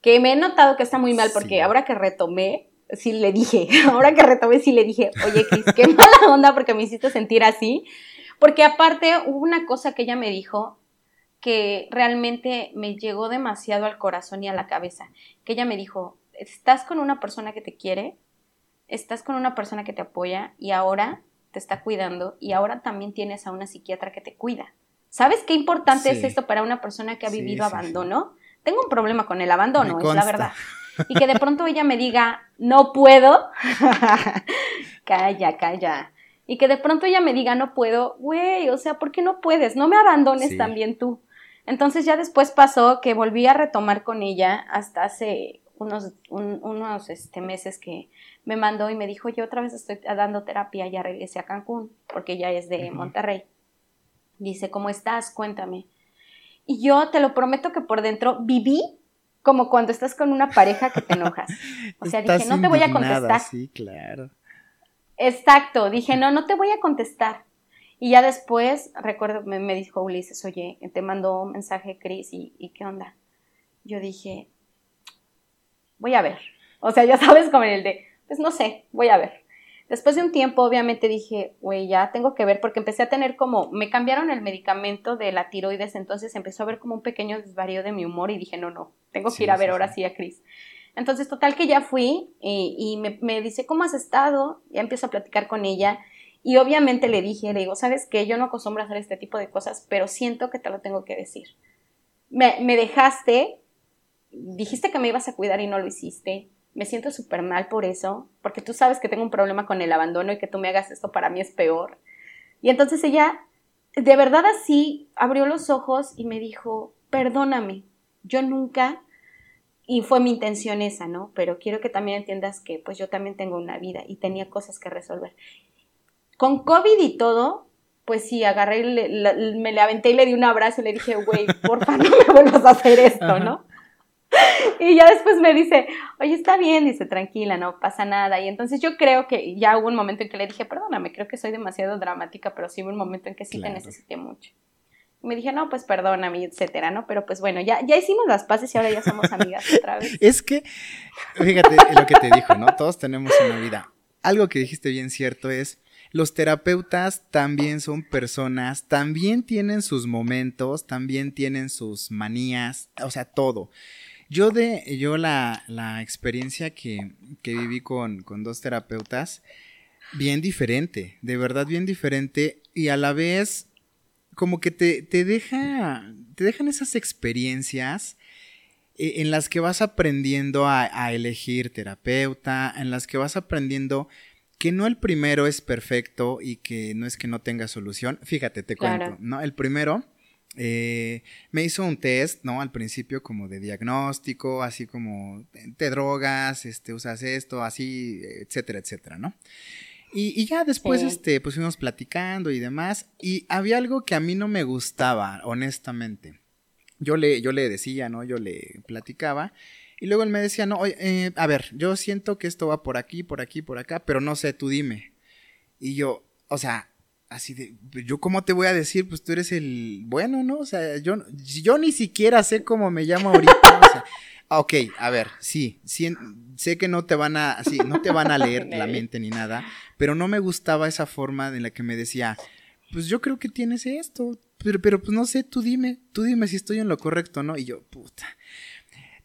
Que me he notado que está muy mal porque ahora que retomé, sí le dije, [laughs] ahora que retomé, sí le dije, oye, Cris, qué [laughs] mala onda porque me hiciste sentir así. Porque aparte hubo una cosa que ella me dijo que realmente me llegó demasiado al corazón y a la cabeza. Que ella me dijo, estás con una persona que te quiere, estás con una persona que te apoya y ahora te está cuidando y ahora también tienes a una psiquiatra que te cuida. ¿Sabes qué importante es esto para una persona que ha vivido abandono? Tengo un problema con el abandono, es la verdad. [laughs] Y que de pronto ella me diga, no puedo. [laughs] calla, calla. Y que de pronto ella me diga, no puedo, güey, o sea, ¿por qué no puedes? No me abandones también tú. Entonces ya después pasó que volví a retomar con ella hasta hace unos, unos este, meses que me mandó y me dijo, yo otra vez estoy dando terapia, ya regresé a Cancún, porque ella es de Monterrey. Dice, ¿cómo estás? Cuéntame. Y yo te lo prometo que por dentro viví como cuando estás con una pareja que te enojas. [laughs] O sea, dije, no te voy a contestar. Sí, claro. Exacto, dije, no, no te voy a contestar. Y ya después, recuerdo, me, dijo Ulises, oye, te mandó un mensaje Cris y, y qué onda. Yo dije, voy a ver. O sea, ya sabes, como el de, pues no sé, voy a ver. Después de un tiempo, obviamente dije, güey, ya tengo que ver, porque empecé a tener como, me cambiaron el medicamento de la tiroides, entonces empezó a ver como un pequeño desvarío de mi humor y dije, no, no, tengo que ir a ver ahora sí a Cris. Entonces, total que ya fui y, me, me, dice, ¿cómo has estado? Ya empiezo a platicar con ella y obviamente le dije, le digo, ¿sabes qué? Yo no acostumbro a hacer este tipo de cosas, pero siento que te lo tengo que decir. Me, me dejaste, dijiste que me ibas a cuidar y no lo hiciste me siento súper mal por eso, porque tú sabes que tengo un problema con el abandono y que tú me hagas esto para mí es peor. Y entonces ella, de verdad así, abrió los ojos y me dijo, perdóname, yo nunca, y fue mi intención esa, ¿no? Pero quiero que también entiendas que pues yo también tengo una vida y tenía cosas que resolver. Con COVID y todo, pues sí, agarré, me le aventé y le di un abrazo y le dije, güey, [laughs] porfa, no me vuelvas a hacer esto, ¿no? [laughs] y ya después me dice, oye, está bien, dice, tranquila, no pasa nada. Y entonces yo creo que ya hubo un momento en que le dije, perdóname, creo que soy demasiado dramática, pero sí hubo un momento en que sí te necesité mucho. Y me dije, no, pues perdóname, etcétera, ¿no? Pero pues bueno, ya, ya hicimos las paces y ahora ya somos amigas [laughs] otra vez. Es que, fíjate lo que te dijo, ¿no? Todos tenemos una vida. Algo que dijiste bien cierto es, los terapeutas también son personas, también tienen sus momentos, también tienen sus manías, o sea, todo. Yo de, yo la, la experiencia que, que viví con, con, dos terapeutas, bien diferente, de verdad bien diferente, y a la vez como que te, te deja, te dejan esas experiencias eh, en las que vas aprendiendo a, a, elegir terapeuta, en las que vas aprendiendo que no el primero es perfecto y que no es que no tenga solución. Fíjate, te cuento, ¿no? El primero eh, me hizo un test, ¿no? Al principio como de diagnóstico, así como te drogas, este, usas esto, así, etcétera, etcétera, ¿no? Y, ya después, este, pues fuimos platicando y demás. Y había algo que a mí no me gustaba, honestamente. Yo le, yo le decía, ¿no? Yo le platicaba. Y luego él me decía, no, eh, a ver, yo siento que esto va por aquí, por aquí, por acá, pero no sé, tú dime. Y yo, o sea, así de, yo cómo te voy a decir, pues tú eres el bueno, ¿no? O sea, yo, yo ni siquiera sé cómo me llamo ahorita. o sea, [laughs] ok, a ver, sí, sí, sé que no te van a, sí, no te van a leer la [laughs] mente ni nada, pero no me gustaba esa forma en la que me decía, pues yo creo que tienes esto, pero, pero pues no sé, tú dime, tú dime si estoy en lo correcto, ¿no? Y yo, puta.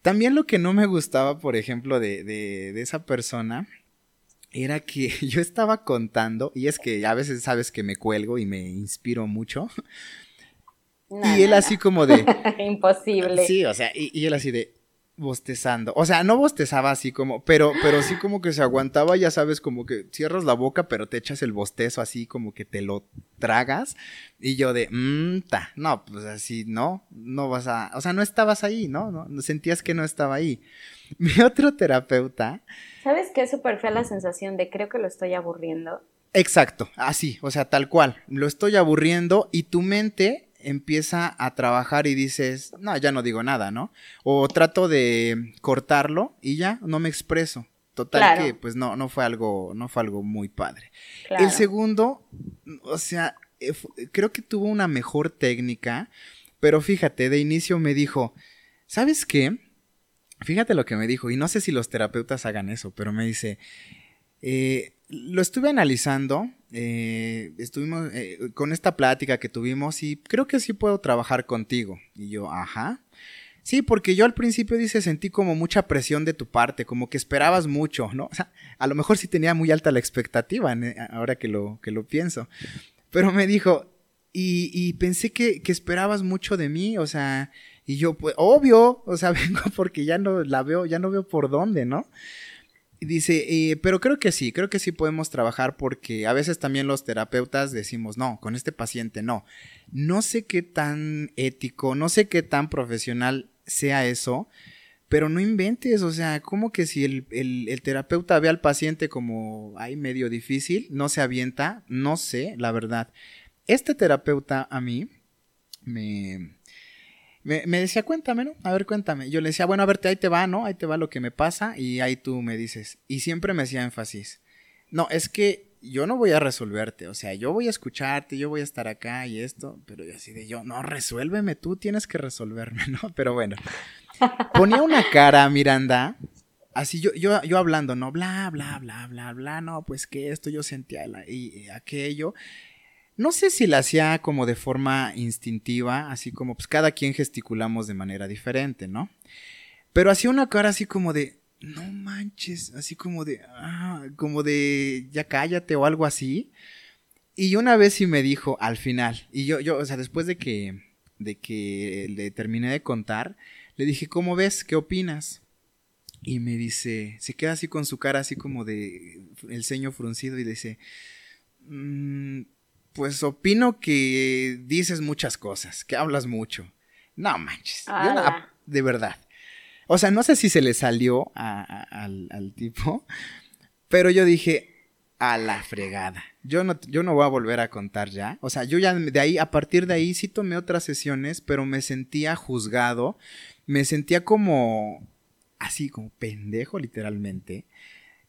También lo que no me gustaba, por ejemplo, de, de, de esa persona era que [laughs] yo estaba contando, y es que a veces sabes que me cuelgo y me inspiro mucho. y él así como de... [laughs] Imposible. Sí, o sea, y, él así de bostezando. O sea, no bostezaba así como, pero, pero sí como que se aguantaba, ya sabes, como que cierras la boca, pero te echas el bostezo así como que te lo tragas. Y yo de, mmm, ta, no, pues así, no, no vas a, o sea, no estabas ahí, ¿no? ¿no? Sentías que no estaba ahí. [laughs] Mi otro terapeuta. ¿Sabes qué es súper fea la sensación de creo que lo estoy aburriendo? Exacto, así, o sea, tal cual. Lo estoy aburriendo y tu mente empieza a trabajar y dices, no, ya no digo nada, ¿no? O trato de cortarlo y ya no me expreso. Total que pues no, no fue algo, no fue algo muy padre. El segundo, o sea, eh, creo que tuvo una mejor técnica, pero fíjate, de inicio me dijo, ¿sabes qué? Fíjate lo que me dijo, y no sé si los terapeutas hagan eso, pero me dice, eh, lo estuve analizando, eh, estuvimos eh, con esta plática que tuvimos y creo que sí puedo trabajar contigo. Y yo, ajá. Sí, porque yo al principio dice sentí como mucha presión de tu parte, como que esperabas mucho, ¿no? O sea, a lo mejor sí tenía muy alta la expectativa, ahora que lo, que lo pienso. Pero me dijo, y, y pensé que, que, esperabas mucho de mí, o sea, y yo, pues, obvio, o sea, [laughs] vengo porque ya no la veo, ya no veo por dónde, ¿no? Dice, eh, pero creo que sí, creo que sí podemos trabajar porque a veces también los terapeutas decimos, no, con este paciente no. No sé qué tan ético, no sé qué tan profesional sea eso, pero no inventes, o sea, como que si el, el terapeuta ve al paciente como, ay, medio difícil, no se avienta, no sé, la verdad. Este terapeuta a mí me me, decía, cuéntame, ¿no? A ver, cuéntame. Yo le decía, bueno, a ver, ahí te va, ¿no? Ahí te va lo que me pasa y ahí tú me dices. Y siempre me hacía énfasis. No, es que yo no voy a resolverte, o sea, yo voy a escucharte, yo voy a estar acá y esto, pero yo así de yo, no, resuélveme, tú tienes que resolverme, [laughs] ¿no? Pero bueno, ponía una cara, Miranda, así yo, yo, yo hablando, no, bla, bla, bla, bla, bla, no, pues que esto yo sentía y aquello, no sé si la hacía como de forma instintiva, así como pues cada quien gesticulamos de manera diferente, ¿no? Pero hacía una cara así como de, no manches, así como de, ah, como de, ya cállate o algo así. Y una vez sí me dijo al final, y yo, yo, o sea, después de que, de que le terminé de contar, le dije, ¿cómo ves? ¿Qué opinas? Y me dice, se queda así con su cara así como de el ceño fruncido y dice, mmm, pues opino que dices muchas cosas, que hablas mucho. No manches. de verdad. O sea, no sé si se le salió al, tipo, pero yo dije, a la fregada. Yo no, yo no voy a volver a contar ya. O sea, yo ya de ahí, a partir de ahí sí tomé otras sesiones, pero me sentía juzgado. Me sentía como, así, como pendejo literalmente.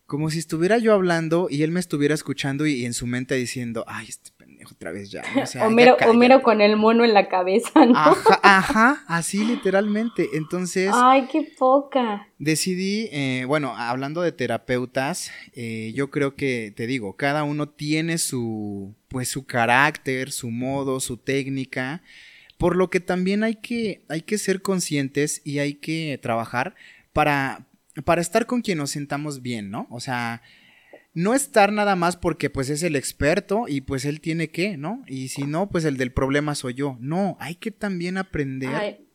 Como si estuviera yo hablando y él me estuviera escuchando y, en su mente diciendo, ay, este otra vez ya. Homero, con el mono en la cabeza, ¿no? Ajá, así literalmente. Entonces. Ay, qué poca. Decidí, eh, bueno, hablando de terapeutas, eh, yo creo que, te digo, cada uno tiene su, pues su carácter, su modo, su técnica. Por lo que también hay que, hay que ser conscientes y hay que trabajar para, para estar con quien nos sentamos bien, ¿no? O sea, no estar nada más porque pues es el experto y pues él tiene que, ¿no? Y si no, pues el del problema soy yo. No, hay que también aprender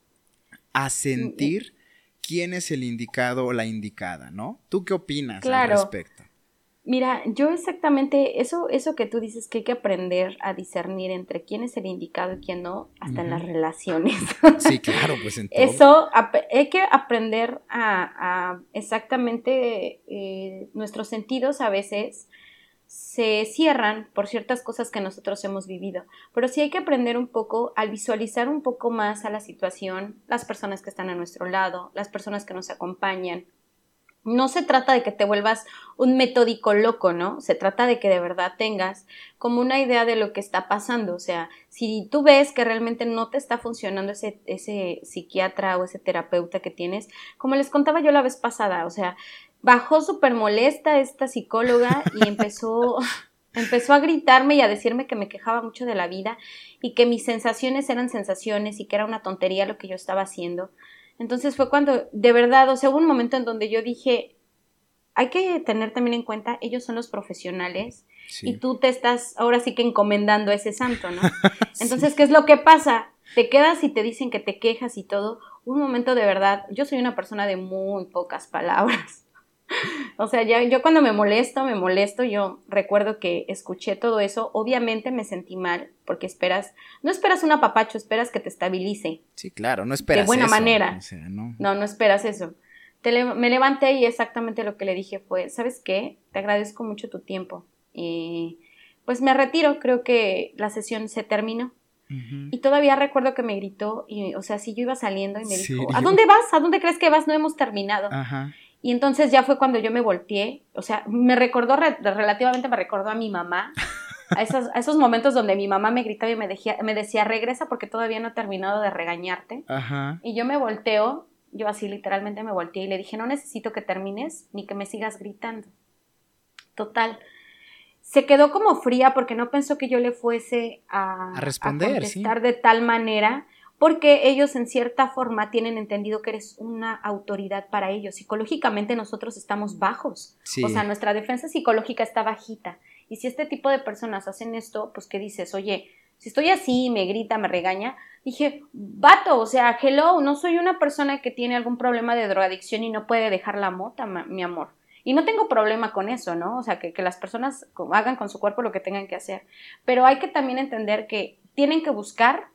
a sentir quién es el indicado o la indicada, ¿no? ¿Tú qué opinas al respecto? Mira, yo exactamente, eso, eso que tú dices que hay que aprender a discernir entre quién es el indicado y quién no, hasta en las relaciones. Sí, claro, pues en Eso, hay que aprender a, exactamente eh, nuestros sentidos a veces se cierran por ciertas cosas que nosotros hemos vivido. Pero sí hay que aprender un poco al visualizar un poco más a la situación, las personas que están a nuestro lado, las personas que nos acompañan. No se trata de que te vuelvas un metódico loco, ¿no? Se trata de que de verdad tengas como una idea de lo que está pasando. O sea, si tú ves que realmente no te está funcionando ese, ese psiquiatra o ese terapeuta que tienes, como les contaba yo la vez pasada, o sea, bajó súper molesta esta psicóloga y empezó, [laughs] empezó a gritarme y a decirme que me quejaba mucho de la vida y que mis sensaciones eran sensaciones y que era una tontería lo que yo estaba haciendo. Entonces fue cuando, de verdad, o sea, hubo un momento en donde yo dije, hay que tener también en cuenta, ellos son los profesionales y tú te estás ahora sí que encomendando a ese santo, ¿no? [laughs] Entonces, ¿qué es lo que pasa? Te quedas y te dicen que te quejas y todo. Un momento de verdad, yo soy una persona de muy pocas palabras. O sea, ya, yo cuando me molesto, me molesto, yo recuerdo que escuché todo eso, obviamente me sentí mal, porque esperas, no esperas un apapacho, esperas que te estabilice. Sí, claro, no esperas. De buena manera. no. no. esperas eso. me levanté y exactamente lo que le dije fue, ¿sabes qué? Te agradezco mucho tu tiempo. Y pues me retiro, creo que la sesión se terminó. Y todavía recuerdo que me gritó, y, o sea, si yo iba saliendo y me dijo, [laughs] ¿a dónde vas? ¿A dónde crees que vas? No hemos terminado. Ajá. Y entonces ya fue cuando yo me volteé, o sea, me recordó, relativamente me recordó a mi mamá, a esos, esos momentos donde mi mamá me gritaba y me, decía, me decía, regresa porque todavía no he terminado de regañarte. Ajá. Y yo me volteo, yo así literalmente me volteé y le dije, no necesito que termines ni que me sigas gritando. Total. Se quedó como fría porque no pensó que yo le fuese a, a responder, contestar de tal manera porque ellos en cierta forma tienen entendido que eres una autoridad para ellos. Psicológicamente nosotros estamos bajos, o sea, nuestra defensa psicológica está bajita. Y si este tipo de personas hacen esto, pues ¿qué dices? Oye, si estoy así, me grita, me regaña, dije, vato, o sea, hello, no soy una persona que tiene algún problema de drogadicción y no puede dejar la mota, mi amor. Y no tengo problema con eso, ¿no? O sea, que, que las personas hagan con su cuerpo lo que tengan que hacer. Pero hay que también entender que tienen que buscar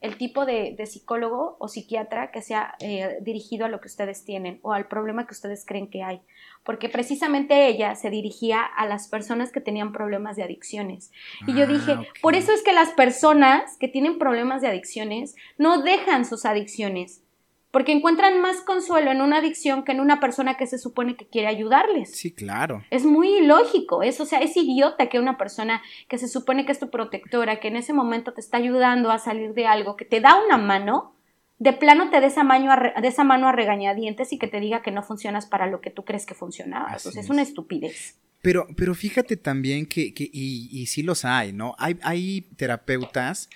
el tipo de, psicólogo o psiquiatra que sea eh, dirigido a lo que ustedes tienen o al problema que ustedes creen que hay. Porque precisamente ella se dirigía a las personas que tenían problemas de adicciones. Y yo ah, dije, por eso es que las personas que tienen problemas de adicciones no dejan sus adicciones porque encuentran más consuelo en una adicción que en una persona que se supone que quiere ayudarles. Sí, claro. Es muy ilógico, es, o sea, es idiota que una persona que se supone que es tu protectora, que en ese momento te está ayudando a salir de algo, que te da una mano, de plano te dé esa mano a, de esa mano a regañadientes y que te diga que no funcionas para lo que tú crees que funcionaba. es. es una estupidez. Pero, pero fíjate también que, que y, y sí los hay, ¿no? Hay, hay terapeutas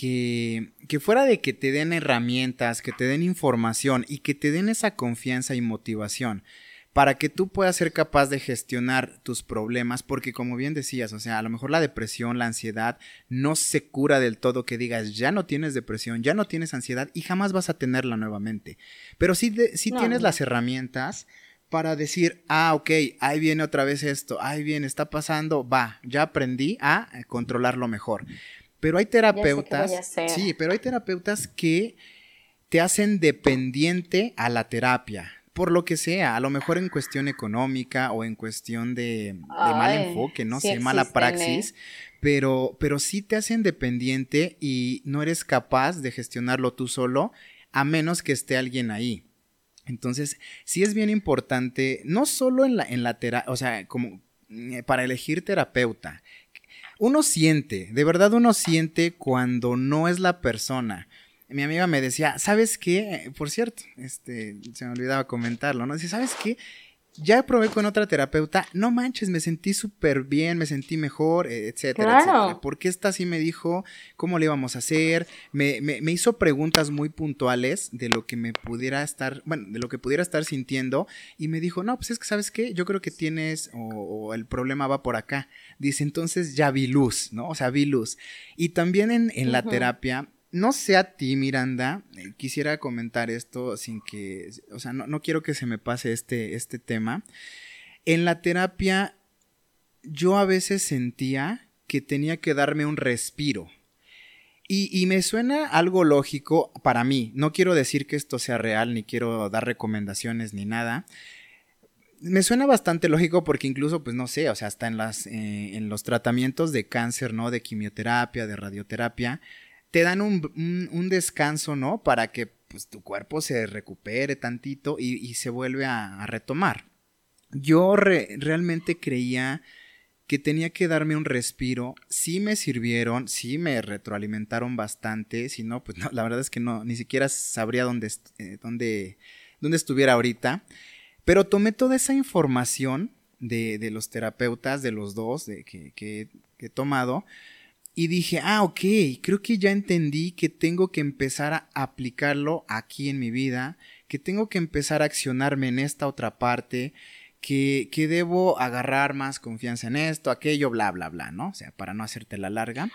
que, que fuera de que te den herramientas, que te den información y que te den esa confianza y motivación para que tú puedas ser capaz de gestionar tus problemas, porque como bien decías, o sea, a lo mejor la depresión, la ansiedad no se cura del todo que digas, ya no tienes depresión, ya no tienes ansiedad y jamás vas a tenerla nuevamente. Pero sí, sí tienes las herramientas para decir, ah, ok, ahí viene otra vez esto, ahí viene, está pasando, va, ya aprendí a controlarlo mejor. Pero hay terapeutas, sí, pero hay terapeutas que te hacen dependiente a la terapia, por lo que sea, a lo mejor en cuestión económica o en cuestión de, mal enfoque, no sé, mala ¿eh? praxis, pero, pero sí te hacen dependiente y no eres capaz de gestionarlo tú solo, a menos que esté alguien ahí. Entonces, sí es bien importante, no solo en la, en la terapia, o sea, como eh, para elegir terapeuta, uno siente, de verdad uno siente cuando no es la persona. Mi amiga me decía, ¿sabes qué? Por cierto, este, se me olvidaba comentarlo, ¿no? Dice, ¿sabes qué? Ya probé con otra terapeuta, no manches, me sentí súper bien, me sentí mejor, e, etcétera, etcétera. ¿Por qué esta sí me dijo cómo le íbamos a hacer? Me, me, me, hizo preguntas muy puntuales de lo que me pudiera estar, bueno, de lo que pudiera estar sintiendo y me dijo, no, pues es que, ¿sabes qué? Yo creo que tienes, o, el problema va por acá. Dice, entonces ya vi luz, ¿no? O sea, vi luz. Y también en, en la terapia no sé a ti, Miranda, eh, quisiera comentar esto sin que, o sea, no, quiero que se me pase este, este tema. En la terapia, yo a veces sentía que tenía que darme un respiro. Y, y, me suena algo lógico para mí. No quiero decir que esto sea real, ni quiero dar recomendaciones ni nada. me suena bastante lógico porque incluso, pues no sé, o sea, hasta en, las, eh, en los tratamientos de cáncer, ¿no? De quimioterapia, de radioterapia, te dan un, un, descanso, ¿no? Para que pues, tu cuerpo se recupere tantito y, se vuelve a, retomar. Yo realmente creía que tenía que darme un respiro. Sí me sirvieron, sí me retroalimentaron bastante. Si no, pues [laughs] la verdad es que no, ni siquiera sabría dónde, eh, dónde, dónde estuviera ahorita. Pero tomé toda esa información de, de los terapeutas, de los dos de, que, que, he tomado, y dije, ah, ok, creo que ya entendí que tengo que empezar a aplicarlo aquí en mi vida, que tengo que empezar a accionarme en esta otra parte, que, que debo agarrar más confianza en esto, aquello, bla, bla, bla, ¿no? O sea, para no hacerte la larga.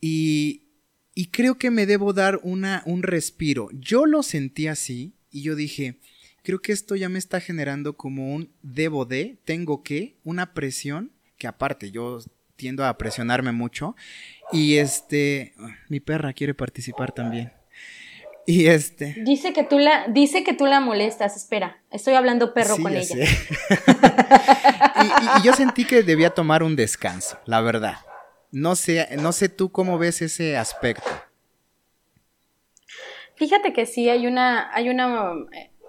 Y, y creo que me debo dar una, un respiro. Yo lo sentí así y yo dije, creo que esto ya me está generando como un debo de, tengo que, una presión, que aparte yo tiendo a presionarme mucho. Y este, mi perra quiere participar también. Y este. Dice que tú la, dice que tú la molestas, espera, estoy hablando perro con ella. [laughs] y, y, yo sentí que debía tomar un descanso, la verdad. No sé, no sé tú cómo ves ese aspecto. Fíjate que sí, hay una, hay una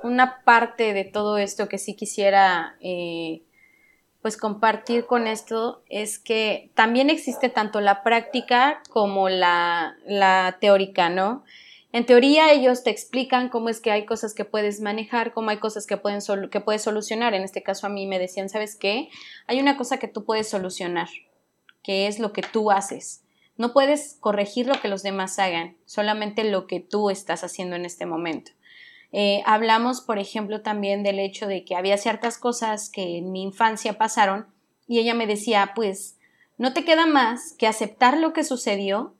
una parte de todo esto que sí quisiera eh, pues compartir con esto es que también existe tanto la práctica como la, la teórica, ¿no? En teoría ellos te explican cómo es que hay cosas que puedes manejar, cómo hay cosas que, pueden que puedes solucionar. En este caso a mí me decían, ¿sabes qué? Hay una cosa que tú puedes solucionar, que es lo que tú haces. No puedes corregir lo que los demás hagan, solamente lo que tú estás haciendo en este momento. Eh, hablamos, por ejemplo, también del hecho de que había ciertas cosas que en mi infancia pasaron y ella me decía, pues, no te queda más que aceptar lo que sucedió,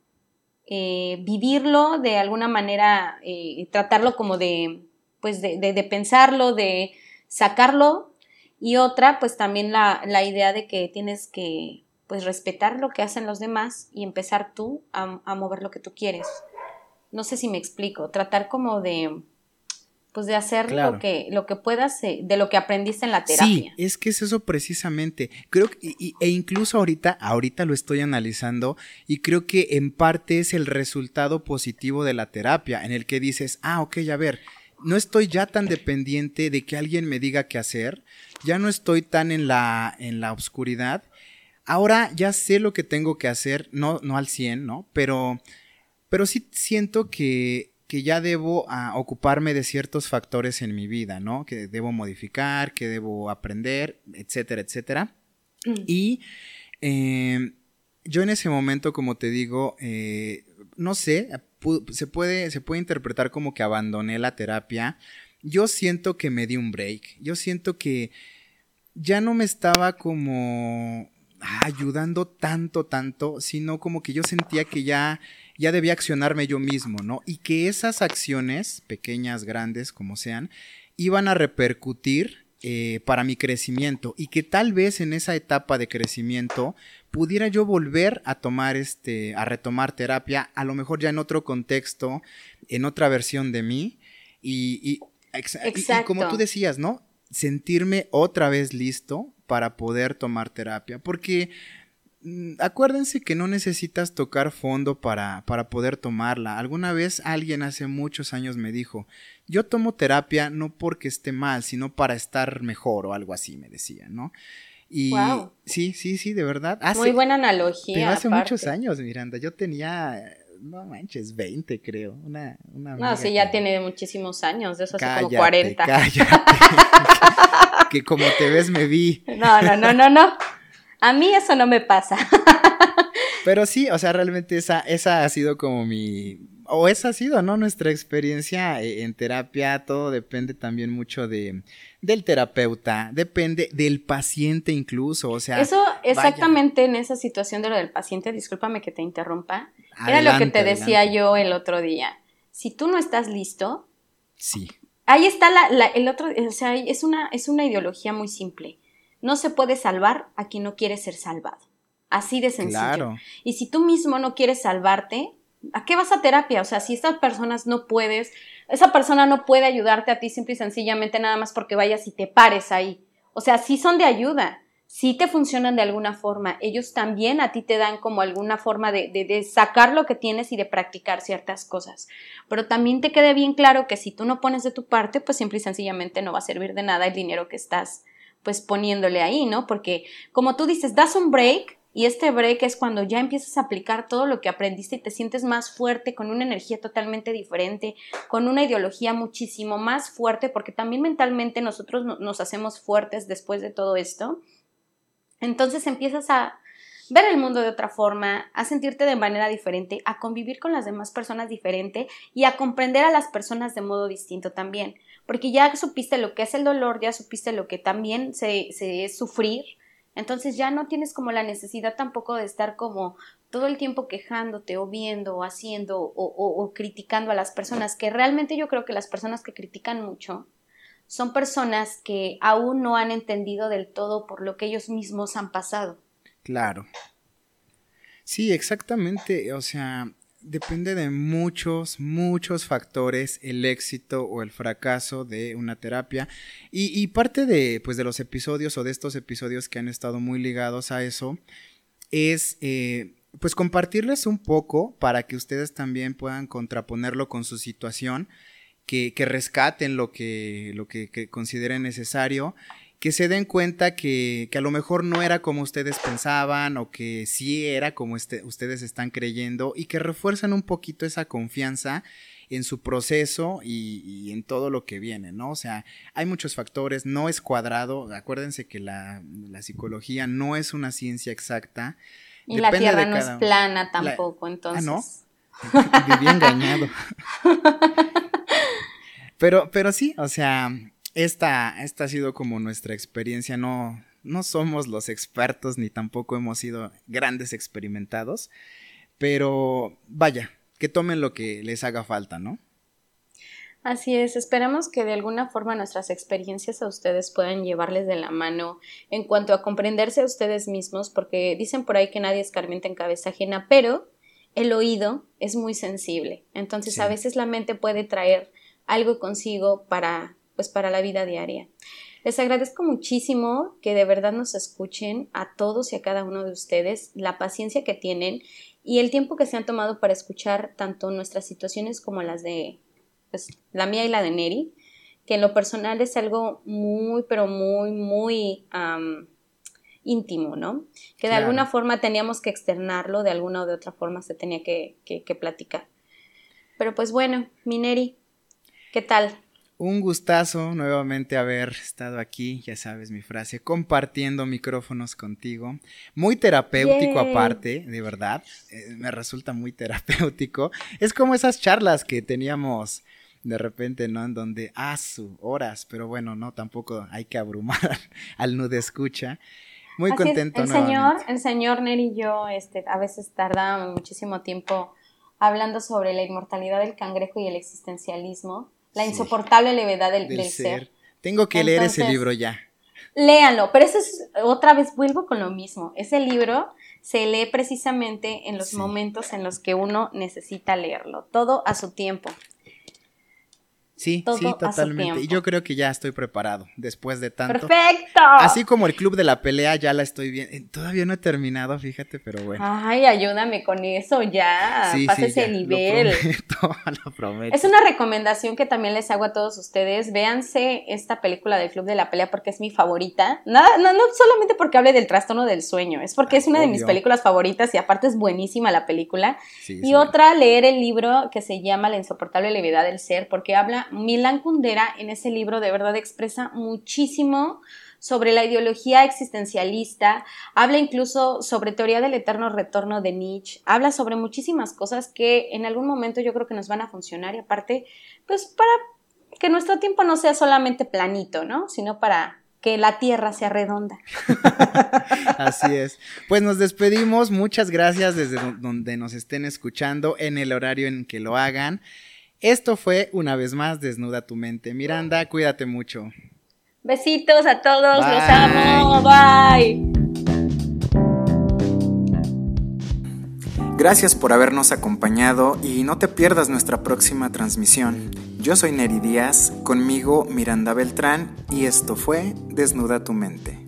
eh, vivirlo de alguna manera, eh, tratarlo como de, pues, de, de, pensarlo, de sacarlo y otra, pues también la, la, idea de que tienes que, pues, respetar lo que hacen los demás y empezar tú a, a mover lo que tú quieres. No sé si me explico, tratar como de pues de hacer lo que lo que puedas eh, de lo que aprendiste en la terapia. Sí, es que es eso precisamente. Creo que e incluso ahorita ahorita lo estoy analizando y creo que en parte es el resultado positivo de la terapia en el que dices, "Ah, ok, a ver, no estoy ya tan dependiente de que alguien me diga qué hacer, ya no estoy tan en la en la oscuridad. Ahora ya sé lo que tengo que hacer, no no al 100, ¿no? Pero pero sí siento que que ya debo ocuparme de ciertos factores en mi vida, ¿no? Que debo modificar, que debo aprender, etcétera, etcétera. Mm. Y em, yo en ese momento, como te digo, eh, no sé, se puede, se puede interpretar como que abandoné la terapia. Yo siento que me di un break. Yo siento que ya no me estaba como ayudando tanto, tanto, sino como que yo sentía que ya ya debía accionarme yo mismo, ¿no? Y que esas acciones, pequeñas, grandes, como sean, iban a repercutir eh, para mi crecimiento y que tal vez en esa etapa de crecimiento pudiera yo volver a tomar este, a retomar terapia, a lo mejor ya en otro contexto, en otra versión de mí y, y, y como tú decías, ¿no? Sentirme otra vez listo para poder tomar terapia, porque Mm, acuérdense que no necesitas tocar fondo para, para poder tomarla. Alguna vez alguien hace muchos años me dijo, yo tomo terapia no porque esté mal, sino para estar mejor o algo así, me decía, ¿no? Y sí, sí, sí, de verdad. Muy buena analogía. Pero hace muchos años, Miranda. Yo tenía, no manches, 20 creo. Una, una no, sí, ya tiene muchísimos años, de eso hace como 40. Cállate. [laughs] que como te ves me vi. [laughs] No, no, no, no, no. A mí eso no me pasa. [laughs] Pero sí, o sea, realmente esa, esa ha sido como mi, o esa ha sido, ¿no? Nuestra experiencia eh, en terapia, todo depende también mucho de, del terapeuta, depende del paciente incluso, o sea. Eso exactamente en esa situación de lo del paciente, discúlpame que te interrumpa, era lo que te decía yo el otro día. Si tú no estás listo. Sí. Ahí está la, el otro, o sea, es una, es una ideología muy simple. No se puede salvar a quien no quiere ser salvado. Así de sencillo. Claro. Y si tú mismo no quieres salvarte, ¿a qué vas a terapia? O sea, si estas personas no puedes, esa persona no puede ayudarte a ti simple y sencillamente nada más porque vayas y te pares ahí. O sea, sí son de ayuda, sí te funcionan de alguna forma. Ellos también a ti te dan como alguna forma de, de, sacar lo que tienes y de practicar ciertas cosas. Pero también te quede bien claro que si tú no pones de tu parte, pues simple y sencillamente no va a servir de nada el dinero que estás pues poniéndole ahí, ¿no? Porque como tú dices, das un break y este break es cuando ya empiezas a aplicar todo lo que aprendiste y te sientes más fuerte, con una energía totalmente diferente, con una ideología muchísimo más fuerte, porque también mentalmente nosotros nos hacemos fuertes después de todo esto entonces empiezas a ver el mundo de otra forma, a sentirte de manera diferente, a convivir con las demás personas diferente y a comprender a las personas de modo distinto también, porque ya supiste lo que es el dolor, ya supiste lo que también se, es sufrir, entonces ya no tienes como la necesidad tampoco de estar como todo el tiempo quejándote o viendo o haciendo o, o criticando a las personas, que realmente yo creo que las personas que critican mucho son personas que aún no han entendido del todo por lo que ellos mismos han pasado. Claro. Sí, exactamente. O sea, depende de muchos, muchos factores el éxito o el fracaso de una terapia. Y, parte de, pues, de los episodios o de estos episodios que han estado muy ligados a eso es, eh, pues, compartirles un poco para que ustedes también puedan contraponerlo con su situación que, rescaten lo que, lo que, consideren necesario, que se den cuenta que, a lo mejor no era como ustedes pensaban o que sí era como este, ustedes están creyendo y que refuerzan un poquito esa confianza en su proceso y, en todo lo que viene, ¿no? O sea, hay muchos factores, no es cuadrado, acuérdense que la, psicología no es una ciencia exacta. Y la Tierra no es plana tampoco, entonces. Ah, no. [laughs] Viví engañado. [laughs] Pero, pero sí, o sea, esta, esta ha sido como nuestra experiencia, no, no somos los expertos ni tampoco hemos sido grandes experimentados, pero vaya, que tomen lo que les haga falta, ¿no? Así es, esperamos que de alguna forma nuestras experiencias a ustedes puedan llevarles de la mano en cuanto a comprenderse a ustedes mismos, porque dicen por ahí que nadie escarmienta en cabeza ajena, pero el oído es muy sensible, entonces a veces la mente puede traer algo consigo para, pues, para la vida diaria. Les agradezco muchísimo que de verdad nos escuchen a todos y a cada uno de ustedes, la paciencia que tienen y el tiempo que se han tomado para escuchar tanto nuestras situaciones como las de pues, la mía y la de Neri, que en lo personal es algo muy, pero muy, muy íntimo, ¿no? Que de alguna forma teníamos que externarlo, de alguna o de otra forma se tenía que, que, que platicar. Pero pues bueno, Mineri, ¿Qué tal? Un gustazo nuevamente haber estado aquí, ya sabes mi frase, compartiendo micrófonos contigo. Muy terapéutico aparte, de verdad, eh, me resulta muy [laughs] terapéutico. Es como esas charlas que teníamos de repente, ¿no? En donde, ah, su, horas, pero bueno, no, tampoco hay que abrumar [laughs] al nude escucha. Muy contento. El señor, el señor Neri y yo, este, a veces tardamos muchísimo tiempo hablando sobre la inmortalidad del cangrejo y el existencialismo la insoportable levedad del, ser. Tengo que leer ese libro ya. Léanlo, pero eso es, otra vez vuelvo con lo mismo. Ese libro se lee precisamente en los momentos en los que uno necesita leerlo, todo a su tiempo. Sí, sí, totalmente. Y yo creo que ya estoy preparado después de tanto. ¡Perfecto! Así como el club de la pelea ya la estoy viendo. Eh, todavía no he terminado, fíjate, pero bueno. Ay, ayúdame con eso ya. Sí, Pase ese nivel. Lo prometo, [laughs] lo prometo. Es una recomendación que también les hago a todos ustedes. Véanse esta película del club de la pelea porque es mi favorita. Nada, no, no solamente porque hable del trastorno del sueño, es porque es una de mis películas favoritas y aparte es buenísima la película. y otra, leer el libro que se llama La insoportable levedad del ser porque habla Milan Kundera en ese libro de verdad expresa muchísimo sobre la ideología existencialista, habla incluso sobre teoría del eterno retorno de Nietzsche, habla sobre muchísimas cosas que en algún momento yo creo que nos van a funcionar y aparte, pues para que nuestro tiempo no sea solamente planito, ¿no? Sino para que la tierra sea redonda. [laughs] Así es. Pues nos despedimos. Muchas gracias desde donde nos estén escuchando en el horario en que lo hagan. Esto fue una vez más Desnuda tu mente. Miranda, cuídate mucho. Besitos a todos, los amo. Bye. Gracias por habernos acompañado y no te pierdas nuestra próxima transmisión. Yo soy Neri Díaz, conmigo Miranda Beltrán y esto fue Desnuda tu mente.